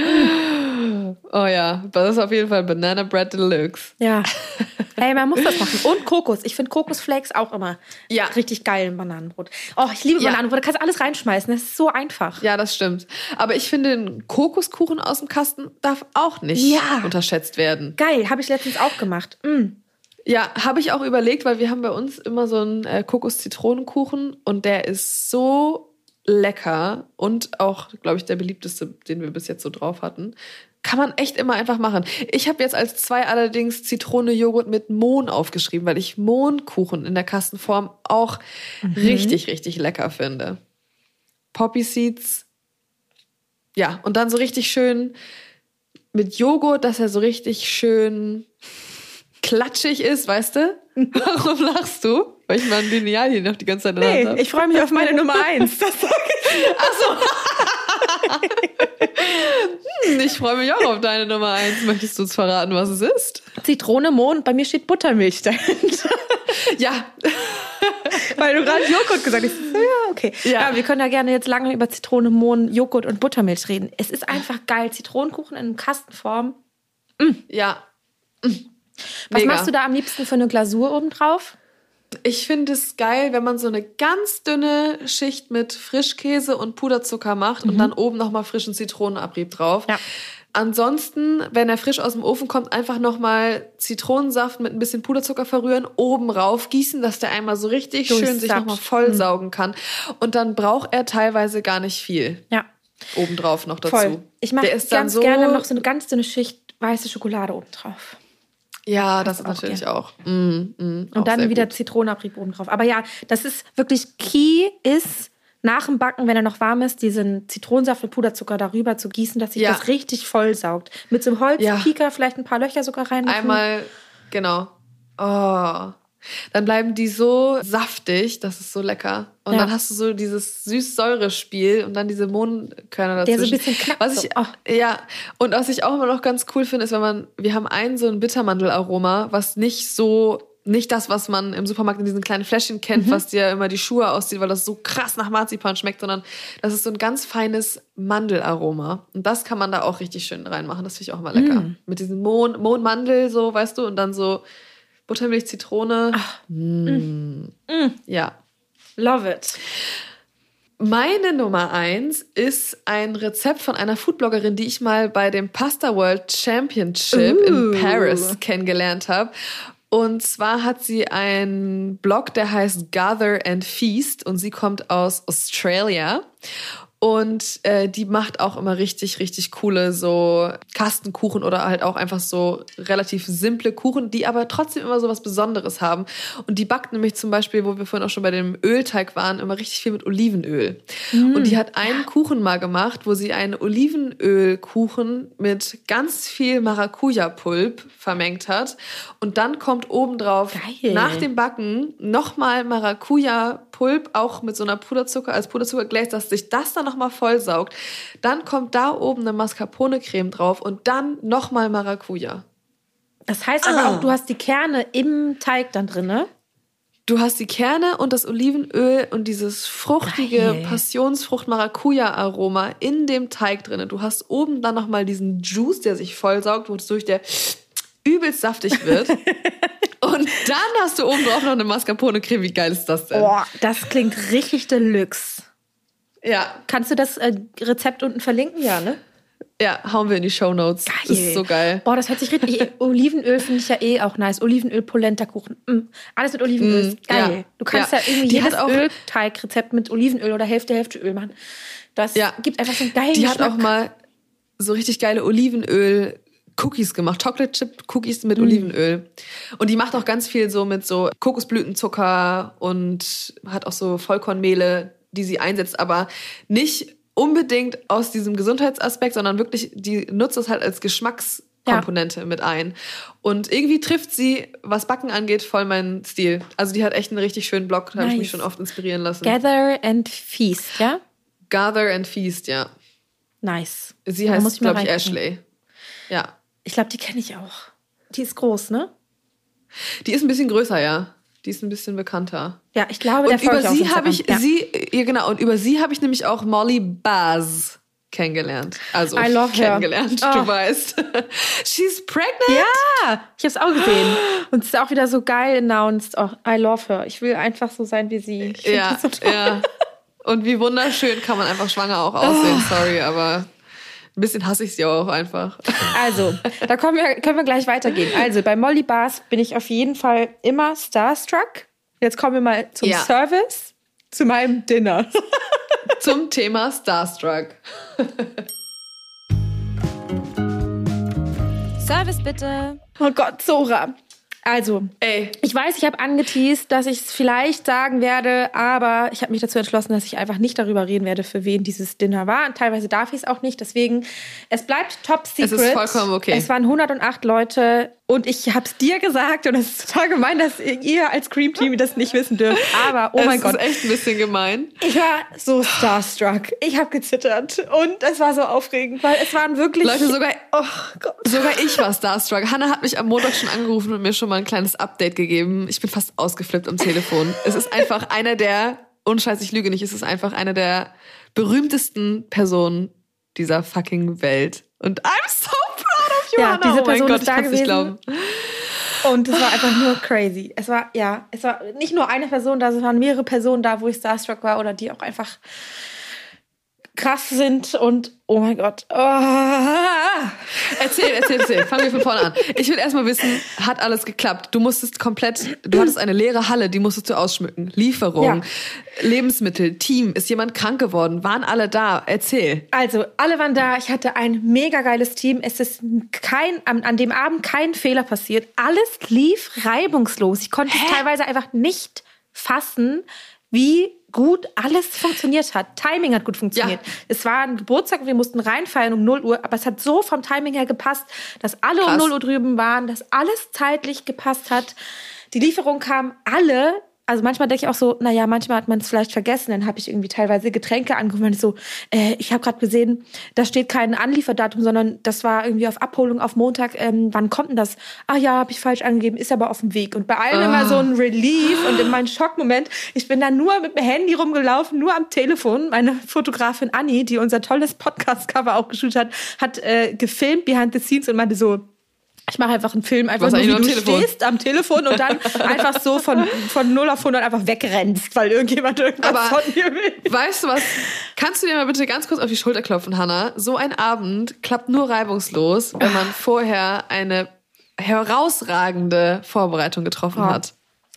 Oh ja, das ist auf jeden Fall Banana Bread Deluxe. Ja. Ey, man muss das machen. Und Kokos. Ich finde Kokosflakes auch immer Ja. richtig geil im Bananenbrot. Oh, ich liebe Ja. Bananenbrot. Da kannst du alles reinschmeißen. Das ist so einfach. Ja, das stimmt. Aber ich finde, ein Kokoskuchen aus dem Kasten darf auch nicht Ja. unterschätzt werden. Geil, habe ich letztens auch gemacht. Mm. Ja, habe ich auch überlegt, weil wir haben bei uns immer so einen äh, Kokos-Zitronenkuchen und der ist so lecker und auch, glaube ich, der beliebteste, den wir bis jetzt so drauf hatten. Kann man echt immer einfach machen. Ich habe jetzt als zwei allerdings Zitrone-Joghurt mit Mohn aufgeschrieben, weil ich Mohnkuchen in der Kastenform auch richtig, richtig lecker finde. Poppy Seeds. Ja, und dann so richtig schön mit Joghurt, dass er so richtig schön klatschig ist, weißt du? Warum lachst du? Weil ich mal ein Lineal hier noch die ganze Zeit Nee, habe. ich freue mich auf meine Nummer eins. Das sag Hm, Ich freue mich auch auf deine Nummer eins. Möchtest du uns verraten, was es ist? ich. Zitrone, Mohn, bei mir steht Buttermilch dahinter. Ja, Weil du gerade Joghurt gesagt hast. Ich so, Ja, okay. Ja. Ja. wir können ja gerne jetzt lange über Zitrone, Mohn, Joghurt und Buttermilch reden. Es ist einfach geil. Zitronenkuchen in Kastenform. ja. Was Mega. machst du da am liebsten für eine Glasur obendrauf? Ich finde es geil, wenn man so eine ganz dünne Schicht mit Frischkäse und Puderzucker macht und dann oben nochmal frischen Zitronenabrieb drauf. Ja. Ansonsten, wenn er frisch aus dem Ofen kommt, einfach nochmal Zitronensaft mit ein bisschen Puderzucker verrühren, oben rauf gießen, dass der einmal so richtig schön sich nochmal vollsaugen kann. Und dann braucht er teilweise gar nicht viel Ja, obendrauf noch dazu. voll. Ich mache ganz so, gerne noch so eine ganz dünne Schicht weiße Schokolade obendrauf. Ja, das ist auch natürlich gern. auch. Mm, mm, Und auch dann wieder gut. Zitronenabrieb oben drauf. Aber ja, das ist wirklich Key ist nach dem Backen, wenn er noch warm ist, diesen Zitronensaft und Puderzucker darüber zu gießen, dass sich Ja. das richtig voll saugt. Mit so einem Holzpieker vielleicht ein paar Löcher sogar rein. Einmal, genau. Oh. Dann bleiben die so saftig, das ist so lecker. Und Ja. dann hast du so dieses süß-säure-Spiel und dann diese Mohnkörner Der so dazwischen. ein bisschen knackt Was ich, Oh. Ja, und was ich auch immer noch ganz cool finde, ist, wenn man, wir haben einen so ein Bittermandelaroma, was nicht so, nicht das, was man im Supermarkt in diesen kleinen Fläschchen kennt, Mhm. was dir immer die Schuhe auszieht, weil das so krass nach Marzipan schmeckt, sondern das ist so ein ganz feines Mandelaroma. Und das kann man da auch richtig schön reinmachen. Das finde ich auch immer lecker. Mm. Mit diesem Mohn, Mohnmandel, so, weißt du, und dann so Buttermilch, Zitrone. Mm. Ja. Love it. Meine Nummer eins ist ein Rezept von einer Foodbloggerin, die ich mal bei dem Pasta World Championship Uh. in Paris kennengelernt habe. Und zwar hat sie einen Blog, der heißt Gather and Feast und sie kommt aus Australia. Und äh, die macht auch immer richtig, richtig coole so Kastenkuchen oder halt auch einfach so relativ simple Kuchen, die aber trotzdem immer so was Besonderes haben. Und die backt nämlich zum Beispiel, wo wir vorhin auch schon bei dem Ölteig waren, immer richtig viel mit Olivenöl. Mm, und die hat einen. Kuchen mal gemacht, wo sie einen Olivenölkuchen mit ganz viel Maracuja-Pulp vermengt hat. Und dann kommt obendrauf Geil. nach dem Backen nochmal Maracuja-Pulp, auch mit so einer Puderzucker, als Puderzucker gläst, dass sich das dann nochmal vollsaugt. Dann kommt da oben eine Mascarpone-Creme drauf und dann nochmal Maracuja. Das heißt aber ah. auch, du hast die Kerne im Teig dann drin, ne? Du hast die Kerne und das Olivenöl und dieses fruchtige Passionsfrucht-Maracuja-Aroma in dem Teig drin. Du hast oben dann nochmal diesen Juice, der sich vollsaugt, wodurch der übelst saftig wird. und dann hast du oben drauf noch eine Mascarpone-Creme. Wie geil ist das denn? Boah, das klingt richtig deluxe. Ja. Kannst du das äh, Rezept unten verlinken? Ja, ne? Ja, hauen wir in die Show Notes. Geil. Das ist so geil. Boah, das hört sich richtig. Olivenöl finde ich ja eh auch nice. Olivenöl, Polenta, Kuchen. Mm. Alles mit Olivenöl. Mm, geil. Ja. Du kannst ja, ja irgendwie die jedes Ölteigrezept mit Olivenöl oder Hälfte, Hälfte Öl machen. Das ja. gibt einfach so einen geilen Die Geschmack. hat auch mal so richtig geile Olivenöl Cookies gemacht, Chocolate Chip Cookies mit mm. Olivenöl. Und die macht auch ganz viel so mit so Kokosblütenzucker und hat auch so Vollkornmehle, die sie einsetzt, aber nicht unbedingt aus diesem Gesundheitsaspekt, sondern wirklich, die nutzt es halt als Geschmackskomponente ja. mit ein. Und irgendwie trifft sie, was Backen angeht, voll meinen Stil. Also die hat echt einen richtig schönen Blog, da nice. habe ich mich schon oft inspirieren lassen. Gather and Feast, ja? Gather and Feast, ja. Nice. Sie heißt, glaube ich, Ashley. Ja. Ich glaube, die kenne ich auch. Die ist groß, ne? Die ist ein bisschen größer, ja. Die ist ein bisschen bekannter. Ja, ich glaube, der und über sie habe ich ja. sie ja genau und über sie habe ich nämlich auch Molly Baz kennengelernt. Also I love kennengelernt, her. du oh. weißt. She's pregnant. Ja, ich habe es auch gesehen und es ist auch wieder so geil announced. Oh, I love her. Ich will einfach so sein wie sie. ja, so ja. Und wie wunderschön kann man einfach schwanger auch aussehen. Oh. Sorry, aber ein bisschen hasse ich sie auch einfach. Also, da können wir, können wir gleich weitergehen. Also, bei Molly Bars bin ich auf jeden Fall immer starstruck. Jetzt kommen wir mal zum ja. Service, zu meinem Dinner. zum Thema Starstruck. Service bitte. Oh Gott, Zora. Also, Ey. ich weiß, ich habe angeteased, dass ich es vielleicht sagen werde, aber ich habe mich dazu entschlossen, dass ich einfach nicht darüber reden werde, für wen dieses Dinner war. Und teilweise darf ich es auch nicht. Deswegen, es bleibt top secret. Es ist vollkommen okay. Es waren 108 Leute. Und ich habe es dir gesagt und es ist total gemein, dass ihr als Cream Team das nicht wissen dürft. Aber oh mein Gott. Das ist echt ein bisschen gemein. Ich war so starstruck. Ich habe gezittert und es war so aufregend, weil es waren wirklich Leute sogar oh Gott. sogar ich war starstruck. Hanna hat mich am Montag schon angerufen und mir schon mal ein kleines Update gegeben. Ich bin fast ausgeflippt am Telefon. es ist einfach einer der unscheiß ich lüge nicht, es ist einfach einer der berühmtesten Personen dieser fucking Welt und I'm so ja, diese oh Person Gott, ist da gewesen. Und es war einfach nur crazy. Es war, ja, es war nicht nur eine Person da, es waren mehrere Personen da, wo ich starstruck war oder die auch einfach krass sind und oh mein Gott. Oh. Erzähl, erzähl, erzähl. Fangen wir von vorne an. Ich will erstmal wissen, hat alles geklappt? Du musstest komplett, du hattest eine leere Halle, die musstest du ausschmücken. Lieferung, ja. Lebensmittel, Team, ist jemand krank geworden? Waren alle da? Erzähl. Also, alle waren da. Ich hatte ein mega geiles Team. Es ist kein, an, an dem Abend kein Fehler passiert. Alles lief reibungslos. Ich konnte Hä? es teilweise einfach nicht fassen, wie gut alles funktioniert hat. Timing hat gut funktioniert. Ja. Es war ein Geburtstag, wir mussten reinfeiern um 0 Uhr, aber es hat so vom Timing her gepasst, dass alle Krass. um 0 Uhr drüben waren, dass alles zeitlich gepasst hat. Die Lieferung kam alle also manchmal denke ich auch so, naja, manchmal hat man es vielleicht vergessen. Dann habe ich irgendwie teilweise Getränke angerufen und ich so, äh, ich habe gerade gesehen, da steht kein Anlieferdatum, sondern das war irgendwie auf Abholung auf Montag. Ähm, wann kommt denn das? Ah ja, habe ich falsch angegeben, ist aber auf dem Weg. Und bei allen oh. immer so ein Relief und in meinem Schockmoment. Ich bin da nur mit dem Handy rumgelaufen, nur am Telefon. Meine Fotografin Anni, die unser tolles Podcast-Cover auch geshootet hat, hat äh, gefilmt behind the scenes und meinte so, ich mache einfach einen Film, einfach nur, wie du Telefon? stehst am Telefon und dann einfach so von, von 0 auf 100 einfach wegrennst, weil irgendjemand irgendwas Aber von dir will. Weißt du was? Kannst du dir mal bitte ganz kurz auf die Schulter klopfen, Hannah? So ein Abend klappt nur reibungslos, wenn man vorher eine herausragende Vorbereitung getroffen oh. hat.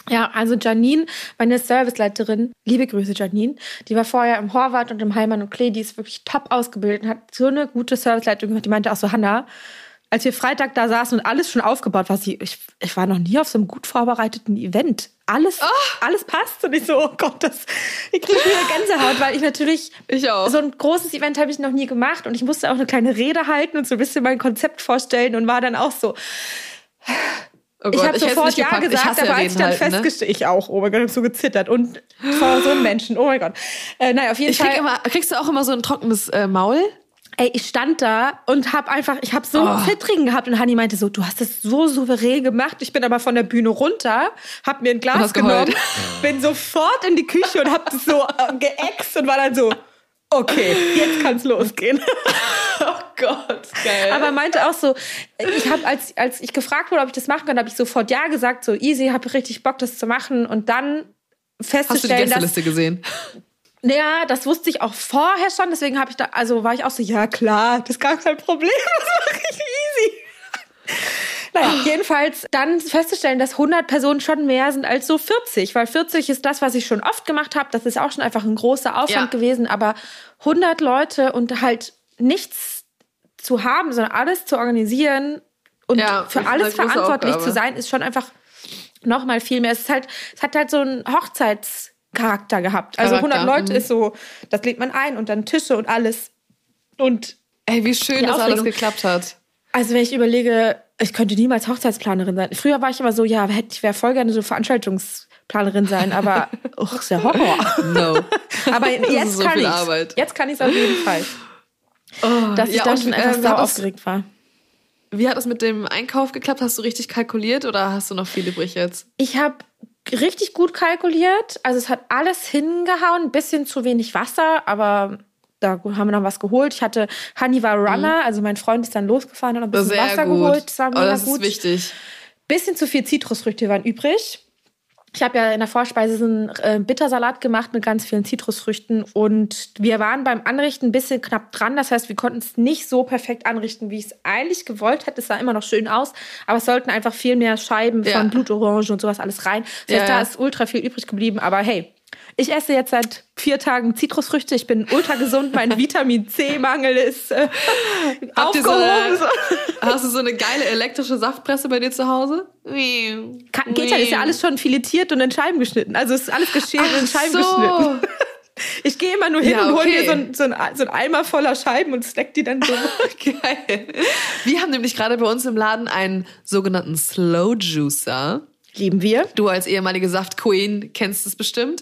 Ja, also Janine, meine Serviceleiterin, liebe Grüße Janine, die war vorher im Horvath und im Heimann und Klee, die ist wirklich top ausgebildet und hat so eine gute Serviceleitung gemacht. Die meinte auch so, Hanna, als wir Freitag da saßen und alles schon aufgebaut war, sie, ich, ich war noch nie auf so einem gut vorbereiteten Event. Alles, oh. alles passt. Und ich so, oh Gott, das, ich kriege wieder Gänsehaut, weil ich natürlich, ich auch. so ein großes Event habe ich noch nie gemacht und ich musste auch eine kleine Rede halten und so ein bisschen mein Konzept vorstellen und war dann auch so, Oh Gott, ich habe sofort Ja gesagt, aber als ich dann halt, festgestellt, ne? ich auch, oh mein Gott, ich habe so gezittert und vor so einem Menschen, oh mein Gott. Äh, naja, auf jeden ich Fall. Krieg immer, kriegst du auch immer so ein trockenes äh, Maul? Ey, ich stand da und habe einfach, ich habe so oh. Zittrigen gehabt und Hani meinte so, du hast es so souverän gemacht. Ich bin aber von der Bühne runter, hab mir ein Glas genommen, bin sofort in die Küche und hab das so äh, geäxt und war dann so, okay, jetzt kann's losgehen. oh Gott, geil. Aber meinte auch so, ich habe als als ich gefragt wurde, ob ich das machen kann, habe ich sofort ja gesagt, so easy, habe richtig Bock das zu machen und dann festzustellen, Hast du die Gästeliste gesehen? Ja, das wusste ich auch vorher schon, deswegen habe ich da also war ich auch so, ja klar, das ist gar kein Problem, das mache ich easy. Naja, jedenfalls dann festzustellen, dass 100 Personen schon mehr sind als so 40, weil 40 ist das, was ich schon oft gemacht habe. Das ist auch schon einfach ein großer Aufwand ja. gewesen, aber 100 Leute und halt nichts zu haben, sondern alles zu organisieren und ja, für alles verantwortlich Aufgabe. zu sein, ist schon einfach noch mal viel mehr. Es ist halt, es hat halt so einen Hochzeitscharakter gehabt. Also 100 Leute mhm. ist so, das lädt man ein und dann Tische und alles. Und ey, wie schön das alles geklappt hat. Also wenn ich überlege, ich könnte niemals Hochzeitsplanerin sein. Früher war ich immer so, ja, ich wäre voll gerne so Veranstaltungsplanerin sein, aber oh, ist ja Horror. No. aber jetzt so kann ich Jetzt kann ich es auf jeden Fall. Oh, dass ich ja, dann schon einfach äh, aufgeregt war. Wie hat es mit dem Einkauf geklappt? Hast du richtig kalkuliert oder hast du noch viel übrig jetzt? Ich habe richtig gut kalkuliert. Also es hat alles hingehauen, ein bisschen zu wenig Wasser, aber da haben wir noch was geholt. Ich hatte, Honey war Runner, mhm. also mein Freund ist dann losgefahren und ein bisschen Sehr Wasser gut. geholt. Das war mega oh, das gut. ist wichtig. Bisschen zu viel Zitrusfrüchte waren übrig. Ich habe ja in der Vorspeise so einen äh, Bittersalat gemacht mit ganz vielen Zitrusfrüchten und wir waren beim Anrichten ein bisschen knapp dran. Das heißt, wir konnten es nicht so perfekt anrichten, wie ich es eigentlich gewollt hätte. Es sah immer noch schön aus, aber es sollten einfach viel mehr Scheiben ja. von Blutorange und sowas alles rein. Das heißt, ja, da ist ultra viel übrig geblieben, aber hey, ich esse jetzt seit vier Tagen Zitrusfrüchte. Ich bin ultra gesund. Mein Vitamin C-Mangel ist äh, aufgehoben. So hast du so eine geile elektrische Saftpresse bei dir zu Hause? Kann, geht ja, ist ja alles schon filetiert und in Scheiben geschnitten. Also ist alles geschält und in Scheiben so. geschnitten. Ich gehe immer nur hin ja, und hole mir so ein, so, ein, so ein Eimer voller Scheiben und snack die dann so. Geil. Wir haben nämlich gerade bei uns im Laden einen sogenannten Slow Juicer. Lieben wir. Du als ehemalige Saftqueen kennst es bestimmt.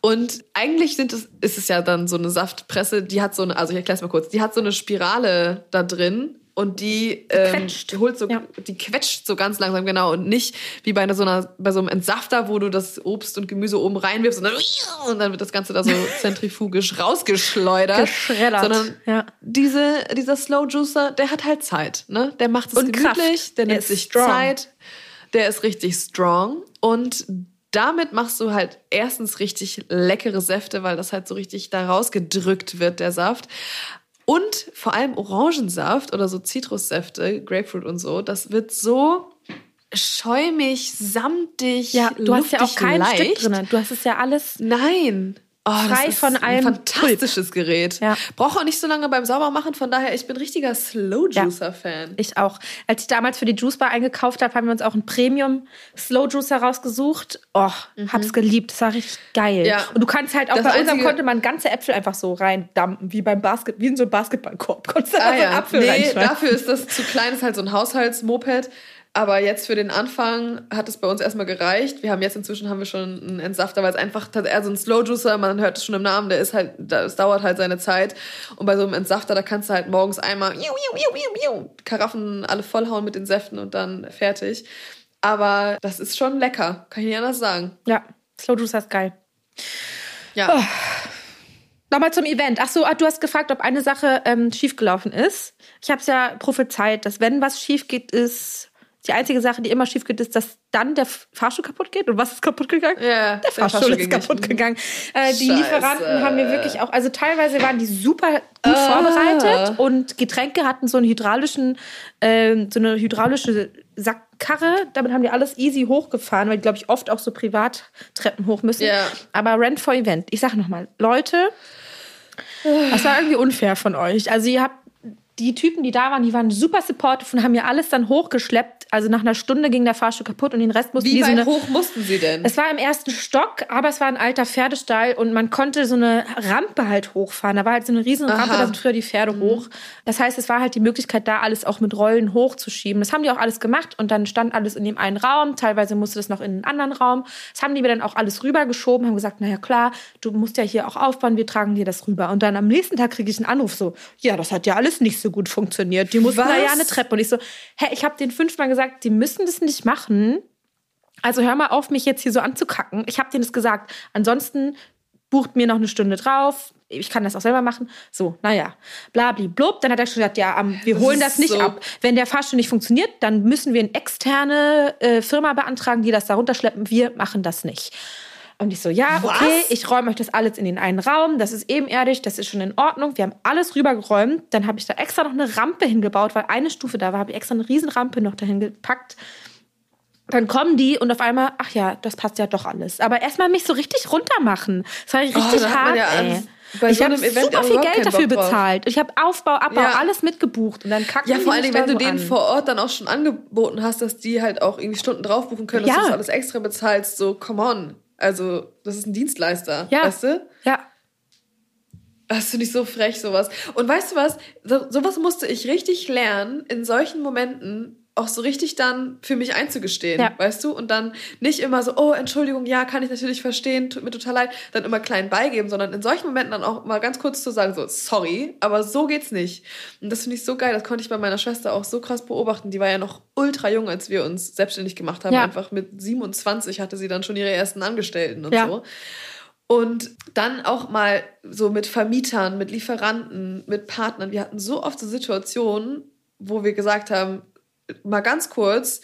Und eigentlich sind es, ist es ja dann so eine Saftpresse, die hat so eine, also ich erkläre es mal kurz, die hat so eine Spirale da drin und die, ähm, die holt so, ja. die quetscht so ganz langsam, genau. Und nicht wie bei einer, so einer, bei so einem Entsafter, wo du das Obst und Gemüse oben reinwirfst und dann, und dann wird das Ganze da so zentrifugisch rausgeschleudert. Geschreddert. Sondern ja. diese, dieser Slow Juicer, der hat halt Zeit, ne? Der macht es und gemütlich, Kraft. der nimmt sich strong. Zeit der ist richtig strong und damit machst du halt erstens richtig leckere Säfte, weil das halt so richtig da rausgedrückt wird, der Saft. Und vor allem Orangensaft oder so Zitrussäfte, Grapefruit und so, das wird so schäumig, samtig, Ja, du hast ja auch kein leicht. Stück drin. Du hast es ja alles. Nein. Oh, frei von allem. Ein fantastisches Pulp. Gerät. Ja. Brauche auch nicht so lange beim Saubermachen, von daher, ich bin richtiger Slow Juicer-Fan. Ja, ich auch. Als ich damals für die Juice Bar eingekauft habe, haben wir uns auch einen Premium Slow Juicer rausgesucht. Oh, mhm. hab's geliebt. Das war richtig geil. Ja. Und du kannst halt auch das bei unserem konnte man ganze Äpfel einfach so reindampen, wie beim Basket, wie in so einem Basketballkorb. Konntest du ah, ja. so Apfel nee, dafür ist das zu klein, ist halt so ein Haushaltsmoped. Aber jetzt für den Anfang hat es bei uns erstmal gereicht. Wir haben jetzt inzwischen haben wir schon einen Entsafter, weil es einfach eher so ein Slow Juicer, man hört es schon im Namen, der ist halt, das dauert halt seine Zeit. Und bei so einem Entsafter, da kannst du halt morgens einmal Karaffen alle vollhauen mit den Säften und dann fertig. Aber das ist schon lecker, kann ich nicht anders sagen. Ja, Slow Juicer ist geil. Ja. Oh. Nochmal zum Event. Ach so, ah, du hast gefragt, ob eine Sache ähm, schiefgelaufen ist. Ich habe es ja prophezeit, dass wenn was schief geht, ist die einzige Sache, die immer schief geht, ist, dass dann der Fahrstuhl kaputt geht. Und was ist kaputt gegangen? Ja, der Fahrstuhl, Fahrstuhl ist kaputt nicht. gegangen. Äh, die Lieferanten haben mir wirklich auch, also teilweise waren die super gut ah. vorbereitet und Getränke hatten so einen hydraulischen, äh, so eine hydraulische Sackkarre. Damit haben die alles easy hochgefahren, weil die, glaube ich, oft auch so Privattreppen hoch müssen. Ja. Aber Rent for Event. Ich sage nochmal, Leute, das war irgendwie unfair von euch. Also ihr habt die Typen, die da waren, die waren super supportive und haben mir alles dann hochgeschleppt. Also nach einer Stunde ging der Fahrstuhl kaputt und den Rest mussten Wie die so eine, hoch mussten sie denn? Es war im ersten Stock, aber es war ein alter Pferdestall und man konnte so eine Rampe halt hochfahren. Da war halt so eine riesen Rampe, da sind früher die Pferde hoch. Das heißt, es war halt die Möglichkeit, da alles auch mit Rollen hochzuschieben. Das haben die auch alles gemacht und dann stand alles in dem einen Raum. Teilweise musste das noch in einen anderen Raum. Das haben die mir dann auch alles rübergeschoben, haben gesagt, naja klar, du musst ja hier auch aufbauen, wir tragen dir das rüber. Und dann am nächsten Tag kriege ich einen Anruf so, ja, das hat ja alles nicht so gut funktioniert. Die mussten da ja eine Treppe. Und ich so, hä, ich habe denen fünfmal gesagt, die müssen das nicht machen. Also hör mal auf, mich jetzt hier so anzukacken. Ich habe denen das gesagt. Ansonsten bucht mir noch eine Stunde drauf. Ich kann das auch selber machen. So, naja, blabli blub. Dann hat er schon gesagt, ja, ähm, wir Das holen ist das nicht so- ab. Wenn der Fahrstuhl nicht funktioniert, dann müssen wir eine externe äh, Firma beantragen, die das da runterschleppen. Wir machen das nicht. Und ich so, ja, Was? okay, ich räume euch das alles in den einen Raum. Das ist ebenerdig, das ist schon in Ordnung. Wir haben alles rübergeräumt. Dann habe ich da extra noch eine Rampe hingebaut, weil eine Stufe da war. Habe ich extra eine riesen Rampe noch dahin gepackt. Dann kommen die und auf einmal, ach ja, das passt ja doch alles. Aber erstmal mich so richtig runter machen. Das war richtig Oh, hat man hart, ja ey. bei ich so habe super viel Geld dafür bezahlt. Ich habe Aufbau, Abbau, Ja. alles mitgebucht. Und dann kacken Ja, vor mich allen Dingen, da wenn du denen an. vor Ort dann auch schon angeboten hast, dass die halt auch irgendwie Stunden drauf buchen können, dass Ja. du das alles extra bezahlst, so, come on. Also, das ist ein Dienstleister, Ja. weißt du? Ja, Das finde ich so frech, sowas. Und weißt du was? So, sowas musste ich richtig lernen, in solchen Momenten auch so richtig dann für mich einzugestehen, Ja. weißt du? Und dann nicht immer so, oh, Entschuldigung, ja, kann ich natürlich verstehen, tut mir total leid, dann immer klein beigeben, sondern in solchen Momenten dann auch mal ganz kurz zu sagen, so, sorry, aber so geht's nicht. Und das finde ich so geil, das konnte ich bei meiner Schwester auch so krass beobachten. Die war ja noch ultra jung, als wir uns selbstständig gemacht haben. Ja. Einfach mit 27 hatte sie dann schon ihre ersten Angestellten und Ja. so. Und dann auch mal so mit Vermietern, mit Lieferanten, mit Partnern. Wir hatten so oft so Situationen, wo wir gesagt haben, mal ganz kurz,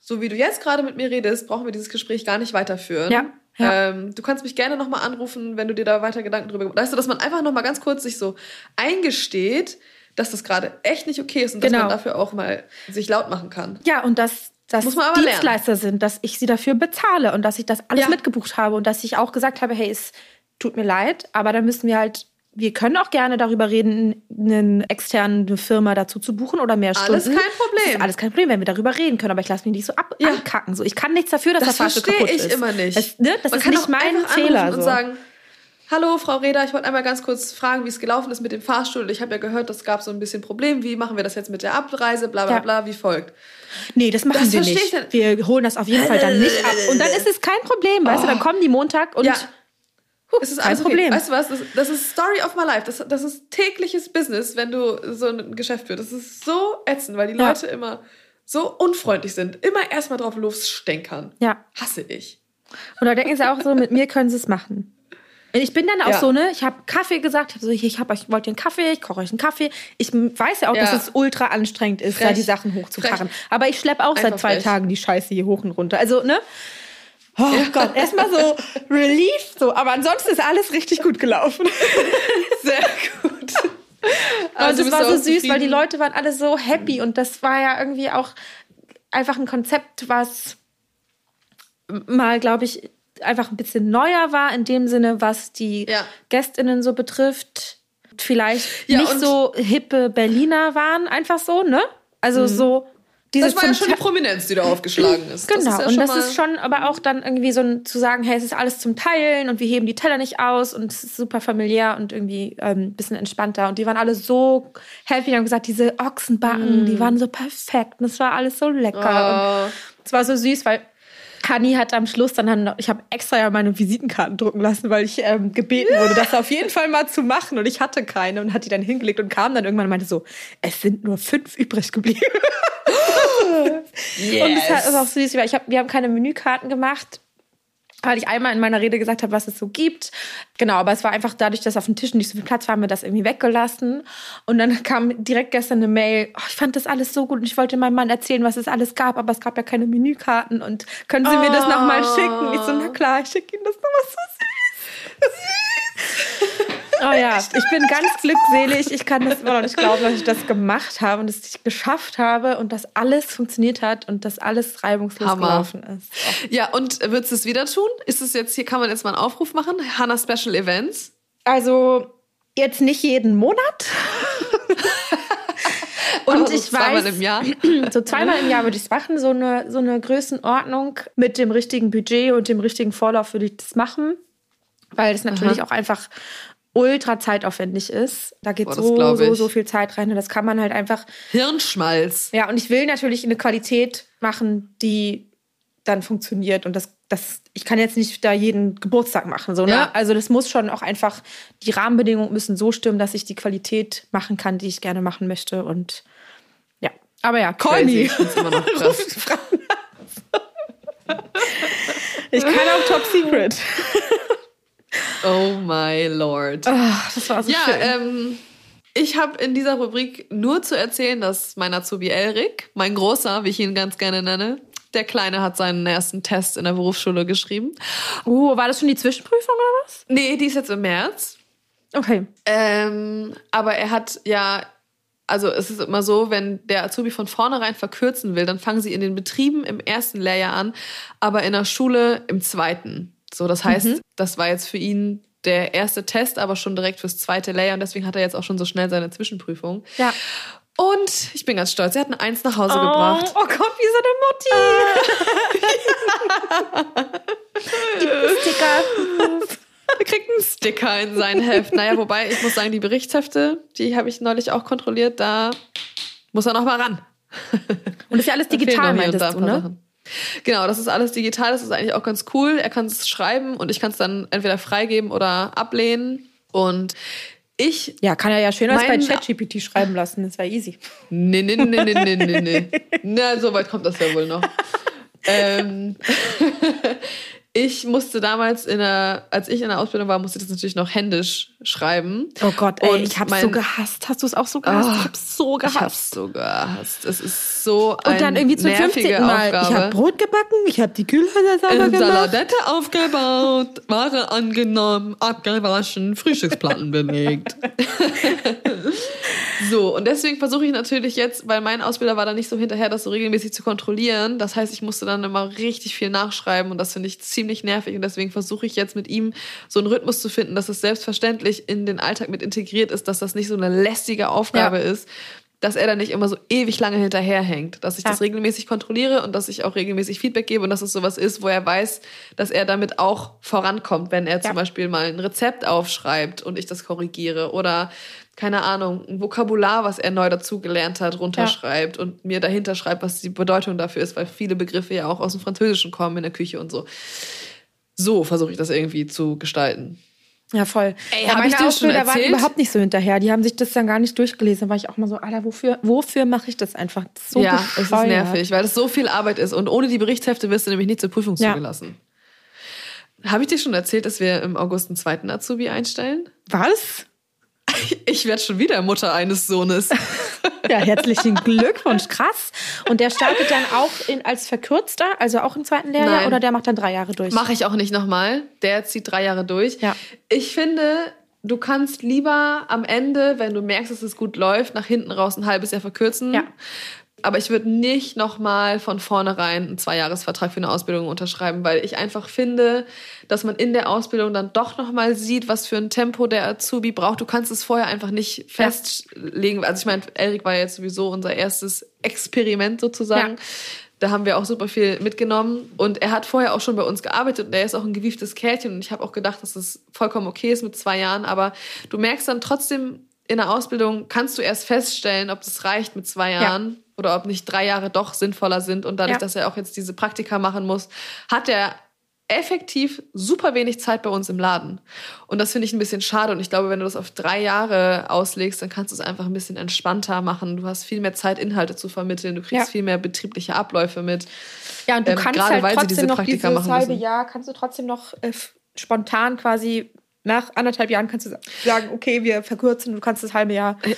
so wie du jetzt gerade mit mir redest, brauchen wir dieses Gespräch gar nicht weiterführen. Ja, ja. Ähm, du kannst mich gerne nochmal anrufen, wenn du dir da weiter Gedanken drüber gemacht hast. Weißt du, dass man einfach nochmal ganz kurz sich so eingesteht, dass das gerade echt nicht okay ist und dass Genau. man dafür auch mal sich laut machen kann. Ja, und dass das Muss man aber lernen. Dienstleister sind, dass ich sie dafür bezahle und dass ich das alles Ja. mitgebucht habe und dass ich auch gesagt habe, hey, es tut mir leid, aber da müssen wir halt, wir können auch gerne darüber reden, eine externe Firma dazu zu buchen oder mehr Stunden. Alles kein Problem. Das ist alles kein Problem, wenn wir darüber reden können, aber ich lasse mich nicht so ab Ja. ankacken. So, ich kann nichts dafür, dass Das der Fahrstuhl verstehe kaputt ich ist. immer nicht. Das, ne, das Man ist kann nicht auch mein Fehler. So. Und sagen, Hallo, Frau Reda, ich wollte einmal ganz kurz fragen, wie es gelaufen ist mit dem Fahrstuhl. Ich habe ja gehört, es gab so ein bisschen Problem. Wie machen wir das jetzt mit der Abreise? Bla bla Ja. bla, wie folgt. Nee, das machen Das wir verstehe nicht. ich Wir holen das auf jeden Fall dann nicht ab. Und dann ist es kein Problem, weißt du, dann kommen die Montag und Ja. Es ist kein alles okay. Problem. Weißt du was? Das, das ist Story of my life. Das, das ist tägliches Business, wenn du so ein Geschäft führst. Das ist so ätzend, weil die Ja. Leute immer so unfreundlich sind. Immer erstmal drauf losstenkern. Ja. Hasse ich. Und da denken sie auch so, mit mir können sie es machen. Ich bin dann auch Ja. so, ne, ich habe Kaffee gesagt, ich hab so, ich, ich, hab euch, wollt ihr einen Kaffee, ich koche euch einen Kaffee. Ich weiß ja auch, Ja. dass es ultra anstrengend ist, da Frech. die Sachen hochzukarren. Frech. Aber ich schleppe auch seit Einfach zwei frech. Tagen die Scheiße hier hoch und runter. Also, ne? Oh Gott, erstmal so Relief, so. Aber ansonsten ist alles richtig gut gelaufen. Sehr gut. Also es war so süß, weil die? Leute waren alle so happy und das war ja irgendwie auch einfach ein Konzept, was mal, glaube ich, einfach ein bisschen neuer war in dem Sinne, was die Ja. GästInnen so betrifft. Vielleicht Ja, nicht so hippe Berliner waren, einfach so, ne? Also so diese. Das war ja schon die Prominenz, die da aufgeschlagen ist. Genau, Das ist ja und das ist schon aber auch dann irgendwie so ein, zu sagen, hey, es ist alles zum Teilen und wir heben die Teller nicht aus und es ist super familiär und irgendwie ähm, ein bisschen entspannter. Und die waren alle so happy und haben gesagt, diese Ochsenbacken, die waren so perfekt und es war alles so lecker. Oh. Und es war so süß, weil Hani hat am Schluss dann, noch- ich habe extra ja meine Visitenkarten drucken lassen, weil ich ähm, gebeten wurde, das auf jeden Fall mal zu machen. Und ich hatte keine und hat die dann hingelegt und kam dann irgendwann und meinte so, es sind nur fünf übrig geblieben. Und es hat- ist auch süß, weil ich hab, wir haben keine Menükarten gemacht, weil ich einmal in meiner Rede gesagt habe, was es so gibt. Genau, aber es war einfach dadurch, dass auf dem Tisch nicht so viel Platz war, haben wir das irgendwie weggelassen. Und dann kam direkt gestern eine Mail, oh, ich fand das alles so gut und ich wollte meinem Mann erzählen, was es alles gab, aber es gab ja keine Menükarten und können Sie mir das nochmal schicken? Ich so, na klar, ich schicke Ihnen das nochmal so süß. Oh ja, ich bin ganz glückselig. Ich kann das immer noch nicht glauben, dass ich das gemacht habe und dass ich geschafft habe und dass alles funktioniert hat und dass alles reibungslos Hammer. gelaufen ist. Oh. Ja, und würdest du es wieder tun? Ist es jetzt, hier kann man jetzt mal einen Aufruf machen? Hannah Special Events? Also jetzt nicht jeden Monat. Und Aber so ich zweimal weiß, im Jahr? so zweimal im Jahr würde ich es machen, so eine, so eine Größenordnung mit dem richtigen Budget und dem richtigen Vorlauf würde ich das machen, weil das natürlich Aha. auch einfach ultra zeitaufwendig ist. Da geht Boah, so, so, so viel Zeit rein und das kann man halt einfach Hirnschmalz. ja, und ich will natürlich eine Qualität machen, die dann funktioniert. Und das, das, ich kann jetzt nicht da jeden Geburtstag machen. So, ne? Ja. Also das muss schon auch einfach, die Rahmenbedingungen müssen so stimmen, dass ich die Qualität machen kann, die ich gerne machen möchte. Und ja. Aber ja, call me. Ich kann auch Top Secret. Oh my lord. Ach, das war so Ja, schön. ähm, ich habe in dieser Rubrik nur zu erzählen, dass mein Azubi Elrik, mein Großer, wie ich ihn ganz gerne nenne, der Kleine hat seinen ersten Test in der Berufsschule geschrieben. Uh, war das schon die Zwischenprüfung oder was? Nee, die ist jetzt im März. Okay. Ähm, aber er hat ja, also es ist immer so, wenn der Azubi von vornherein verkürzen will, dann fangen sie in den Betrieben im ersten Lehrjahr an, aber in der Schule im zweiten. So, das heißt, das war jetzt für ihn der erste Test, aber schon direkt fürs zweite Lehrjahr und deswegen hat er jetzt auch schon so schnell seine Zwischenprüfung. Ja. Und ich bin ganz stolz, er hat eine Eins nach Hause gebracht. Oh, oh Gott, wie so eine Mutti. Gibt einen Sticker. Er kriegt einen Sticker in sein Heft. Naja, wobei, ich muss sagen, die Berichtshefte, die habe ich neulich auch kontrolliert, da muss er noch mal ran. Und das ist ja alles digital, meintest ein du, ne? Sachen. Genau, das ist alles digital, das ist eigentlich auch ganz cool. Er kann es schreiben und ich kann es dann entweder freigeben oder ablehnen. Und ich. Ja, kann er ja schön als bei ChatGPT schreiben lassen. Das wäre easy. Nee, nee, nee, nee, nee, nee, nee. Na, so weit kommt das ja wohl noch. ähm, ich musste damals in der, als ich in der Ausbildung war, musste ich das natürlich noch händisch schreiben. Oh Gott, ey, Und ich hab's mein- so gehasst. Hast du es auch so gehasst? Ah, ich hab's so Ich hab's gehasst. so gehasst. Es ist so Und dann eine irgendwie zum nervige 15. Mal. Aufgabe. Ich habe Brot gebacken, ich habe die Kühlhäuser sauber gemacht. Saladette aufgebaut, Ware angenommen, abgewaschen, Frühstücksplatten belegt. so, und deswegen versuche ich natürlich jetzt, weil mein Ausbilder war da nicht so hinterher, das so regelmäßig zu kontrollieren. Das heißt, ich musste dann immer richtig viel nachschreiben und das finde ich ziemlich nervig. Und deswegen versuche ich jetzt mit ihm so einen Rhythmus zu finden, dass es selbstverständlich in den Alltag mit integriert ist, dass das nicht so eine lästige Aufgabe Ja. ist, dass er dann nicht immer so ewig lange hinterherhängt, dass ich Ja. das regelmäßig kontrolliere und dass ich auch regelmäßig Feedback gebe und dass es sowas ist, wo er weiß, dass er damit auch vorankommt, wenn er Ja. zum Beispiel mal ein Rezept aufschreibt und ich das korrigiere oder keine Ahnung, ein Vokabular, was er neu dazugelernt hat, runterschreibt und mir dahinter schreibt, was die Bedeutung dafür ist, weil viele Begriffe ja auch aus dem Französischen kommen in der Küche und so. So versuche ich das irgendwie zu gestalten. Ja, voll. Ey, ja, hab meine ich dir schon Ausbilder waren überhaupt nicht so hinterher. Die haben sich das dann gar nicht durchgelesen. Da war ich auch mal so, Alter, wofür, wofür mache ich das einfach? Das ist so ja, es ist nervig, weil es so viel Arbeit ist und ohne die Berichtshefte wirst du nämlich nicht zur Prüfung Ja. zugelassen. Habe ich dir schon erzählt, dass wir im August einen zweiten Azubi einstellen? Was? Ich werde schon wieder Mutter eines Sohnes. Ja, herzlichen Glückwunsch, krass. Und der startet dann auch in, als verkürzter, also auch im zweiten Lehrjahr, Nein. oder der macht dann drei Jahre durch? Mache ich auch nicht nochmal. Der zieht drei Jahre durch. Ja. Ich finde, du kannst lieber am Ende, wenn du merkst, dass es gut läuft, nach hinten raus ein halbes Jahr verkürzen. Ja. Aber ich würde nicht nochmal von vornherein einen Zweijahresvertrag für eine Ausbildung unterschreiben, weil ich einfach finde, dass man in der Ausbildung dann doch nochmal sieht, was für ein Tempo der Azubi braucht. Du kannst es vorher einfach nicht festlegen. Also ich meine, Erik war jetzt sowieso unser erstes Experiment sozusagen. Ja. Da haben wir auch super viel mitgenommen. Und er hat vorher auch schon bei uns gearbeitet und er ist auch ein gewieftes Kerlchen. Und ich habe auch gedacht, dass das vollkommen okay ist mit zwei Jahren. Aber du merkst dann trotzdem, in der Ausbildung kannst du erst feststellen, ob das reicht mit zwei Jahren oder ob nicht drei Jahre doch sinnvoller sind. Und dadurch, Ja. dass er auch jetzt diese Praktika machen muss, hat er effektiv super wenig Zeit bei uns im Laden. Und das finde ich ein bisschen schade. Und ich glaube, wenn du das auf drei Jahre auslegst, dann kannst du es einfach ein bisschen entspannter machen. Du hast viel mehr Zeit, Inhalte zu vermitteln. Du kriegst Ja. viel mehr betriebliche Abläufe mit. Ja, und du Ähm, kannst gerade halt weil sie trotzdem diese noch Praktika dieses machen halbe. Jahr, kannst du trotzdem noch äh, spontan quasi nach anderthalb Jahren kannst du sa- sagen, okay, wir verkürzen, du kannst das halbe Jahr Äh,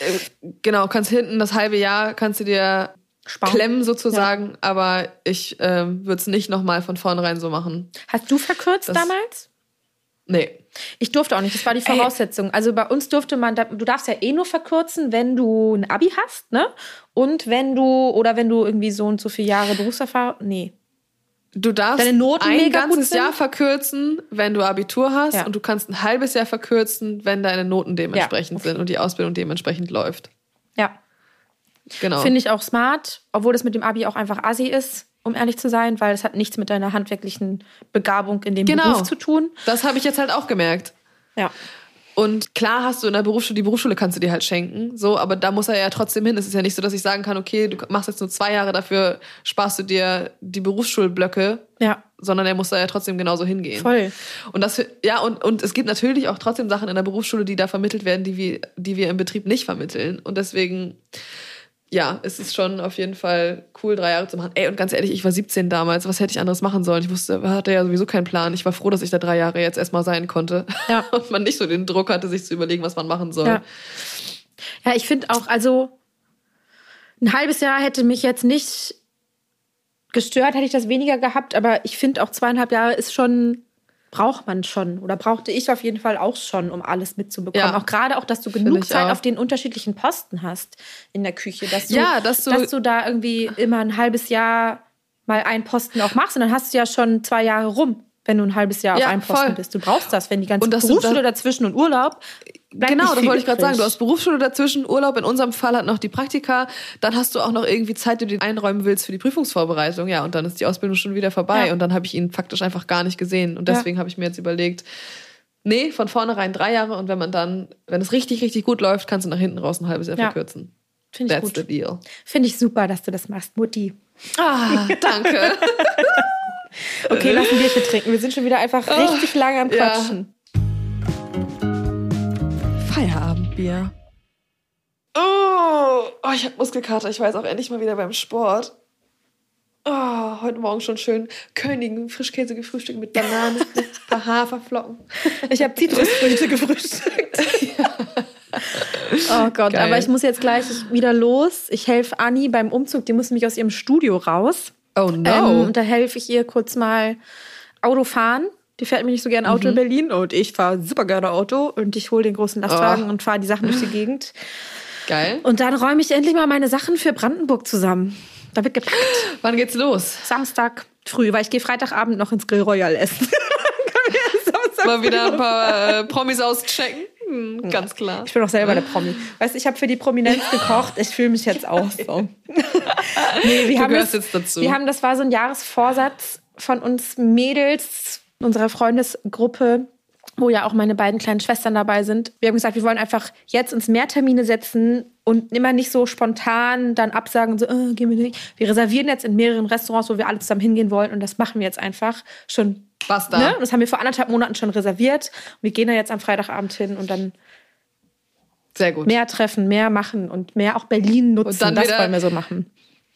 Genau, kannst hinten das halbe Jahr kannst du dir sparen. klemmen sozusagen, aber ich ähm, würde es nicht nochmal von vornherein so machen. Hast du verkürzt Das- damals? Nee. Ich durfte auch nicht, das war die Voraussetzung. Ey. Also bei uns durfte man, du darfst ja eh nur verkürzen, wenn du ein Abi hast, ne? Und wenn du, oder wenn du irgendwie so und so viele Jahre Berufserfahrung, nee. Du darfst Deine Noten ein ganzes Jahr verkürzen, wenn du Abitur hast ja. und du kannst ein halbes Jahr verkürzen, wenn deine Noten dementsprechend ja, okay. sind und die Ausbildung dementsprechend läuft. Ja. Genau. Finde ich auch smart, obwohl das mit dem Abi auch einfach assi ist, um ehrlich zu sein, weil es hat nichts mit deiner handwerklichen Begabung in dem genau. Beruf zu tun. Das habe ich jetzt halt auch gemerkt. Ja. Und klar hast du in der Berufsschule, die Berufsschule kannst du dir halt schenken, so, aber da muss er ja trotzdem hin. Es ist ja nicht so, dass ich sagen kann, okay, du machst jetzt nur zwei Jahre, dafür sparst du dir die Berufsschulblöcke. Ja. Sondern er muss da ja trotzdem genauso hingehen. Voll. Und das, ja, und, und es gibt natürlich auch trotzdem Sachen in der Berufsschule, die da vermittelt werden, die wir, die wir im Betrieb nicht vermitteln. Und deswegen, ja, es ist schon auf jeden Fall cool, drei Jahre zu machen. Ey, und ganz ehrlich, ich war 17 damals. Was hätte ich anderes machen sollen? Ich wusste, hatte ja sowieso keinen Plan. Ich war froh, dass ich da drei Jahre jetzt erstmal sein konnte. Ja. Und man nicht so den Druck hatte, sich zu überlegen, was man machen soll. Ja, ja ich finde auch, also ein halbes Jahr hätte mich jetzt nicht gestört, hätte ich das weniger gehabt. Aber ich finde auch zweieinhalb Jahre ist schon braucht man schon oder brauchte ich auf jeden Fall auch schon, um alles mitzubekommen. Ja. Auch gerade auch, dass du genug Zeit auch. auf den unterschiedlichen Posten hast in der Küche, dass du, ja, dass du, dass du da irgendwie immer ein halbes Jahr mal einen Posten auch machst und dann hast du ja schon zwei Jahre rum wenn du ein halbes Jahr ja, auf einem Posten voll. bist. Du brauchst das, wenn die ganze Berufsschule da, dazwischen und Urlaub. Genau, das wollte ich gerade sagen. Du hast Berufsschule dazwischen, Urlaub. In unserem Fall hat noch die Praktika. Dann hast du auch noch irgendwie Zeit, die du dir einräumen willst für die Prüfungsvorbereitung. Ja, und dann ist die Ausbildung schon wieder vorbei. Ja. Und dann habe ich ihn faktisch einfach gar nicht gesehen. Und deswegen ja. habe ich mir jetzt überlegt, nee, von vornherein drei Jahre. Und wenn man dann, wenn es richtig, richtig gut läuft, kannst du nach hinten raus ein halbes Jahr verkürzen. Finde ich That's gut. the deal. Finde ich super, dass du das machst, Mutti. Ah, danke. Okay, lass ein Bierchen trinken. Wir sind schon wieder einfach oh, richtig lange am Quatschen. Ja. Feierabendbier. Oh, oh ich habe Muskelkater. Ich war jetzt auch endlich mal wieder beim Sport. Oh, heute Morgen schon schön Königen Frischkäse gefrühstückt mit Bananen, mit ein paar Haferflocken. Ich habe Zitrusfrüchte gefrühstückt. Oh Gott, Geil. aber ich muss jetzt gleich wieder los. Ich helfe Anni beim Umzug. Die muss mich aus ihrem Studio raus. Oh no. Ähm, und da helfe ich ihr kurz mal Auto fahren. Die fährt mir nicht so gerne Auto mhm. in Berlin und ich fahre super gerne Auto und ich hole den großen Lastwagen oh. und fahre die Sachen durch die Gegend. Geil. Und dann räume ich endlich mal meine Sachen für Brandenburg zusammen. Da wird gepackt. Wann geht's los? Samstag früh, weil ich gehe Freitagabend noch ins Grill Royal essen. mal wieder ein paar äh, Promis auschecken. Hm, ganz klar. Ich bin auch selber der Promi. Weißt du, ich habe für die Prominenz gekocht. Ich fühle mich jetzt auch so. nee, wir du haben das, jetzt dazu. Wir haben, das war so ein Jahresvorsatz von uns Mädels, unserer Freundesgruppe, wo ja auch meine beiden kleinen Schwestern dabei sind. Wir haben gesagt, wir wollen einfach jetzt uns mehr Termine setzen und immer nicht so spontan dann absagen so, äh, gehen wir nicht. Wir reservieren jetzt in mehreren Restaurants, wo wir alle zusammen hingehen wollen und das machen wir jetzt einfach schon Basta. Ne? Das haben wir vor anderthalb Monaten schon reserviert. Wir gehen da jetzt am Freitagabend hin und dann sehr gut. Mehr treffen, mehr machen und mehr auch Berlin nutzen. Und dann das wollen wir so machen.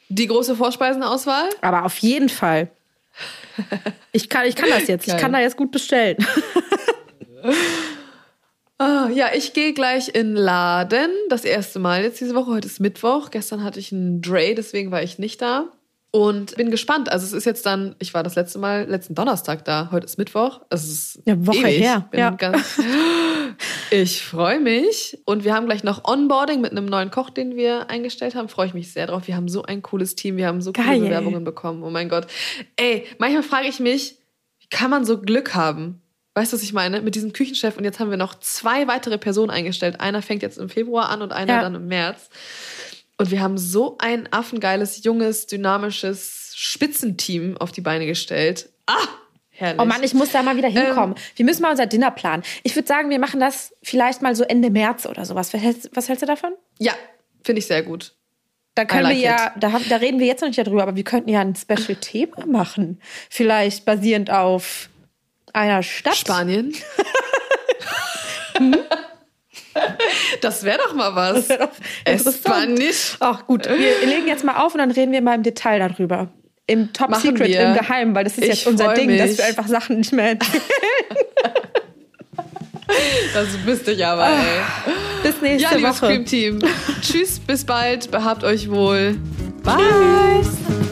Die große Vorspeisenauswahl? Aber auf jeden Fall. Ich kann, ich kann das jetzt. Geil. Ich kann da jetzt gut bestellen. oh, ja, ich gehe gleich in Laden. Das erste Mal jetzt diese Woche. Heute ist Mittwoch. Gestern hatte ich einen Dre, deswegen war ich nicht da. Und bin gespannt. Also es ist jetzt dann, ich war das letzte Mal letzten Donnerstag da. Heute ist Mittwoch. Es ist eine Woche ewig. her. Bin ja. ganz, ich freue mich. Und wir haben gleich noch Onboarding mit einem neuen Koch, den wir eingestellt haben. Freue ich mich sehr drauf. Wir haben so ein cooles Team. Wir haben so Geil. coole Bewerbungen bekommen. Oh mein Gott. Ey, manchmal frage ich mich, wie kann man so Glück haben? Weißt du, was ich meine? Mit diesem Küchenchef. Und jetzt haben wir noch zwei weitere Personen eingestellt. Einer fängt jetzt im Februar an und einer ja. dann im März. Und wir haben so ein affengeiles, junges, dynamisches Spitzenteam auf die Beine gestellt. Ah! Herrlich. Oh Mann, ich muss da mal wieder hinkommen. Ähm, wir müssen mal unser Dinner planen. Ich würde sagen, wir machen das vielleicht mal so Ende März oder sowas. Was hältst, was hältst du davon? Ja, finde ich sehr gut. Da können like wir ja, da, da, reden wir jetzt noch nicht darüber, aber wir könnten ja ein Special-Thema machen. Vielleicht basierend auf einer Stadt. Spanien. hm? Das wäre doch mal was. Das wäre doch Espanisch. Ach gut, wir legen jetzt mal auf und dann reden wir mal im Detail darüber. Im Top Machen Secret, wir. im Geheim, weil das ist ich jetzt unser Ding, mich. dass wir einfach Sachen nicht mehr erzählen. Das bist ich aber, ey. Ah, bis nächste ja, Woche. Scream Team. Tschüss, bis bald. Behabt euch wohl. Bye. Tschüss.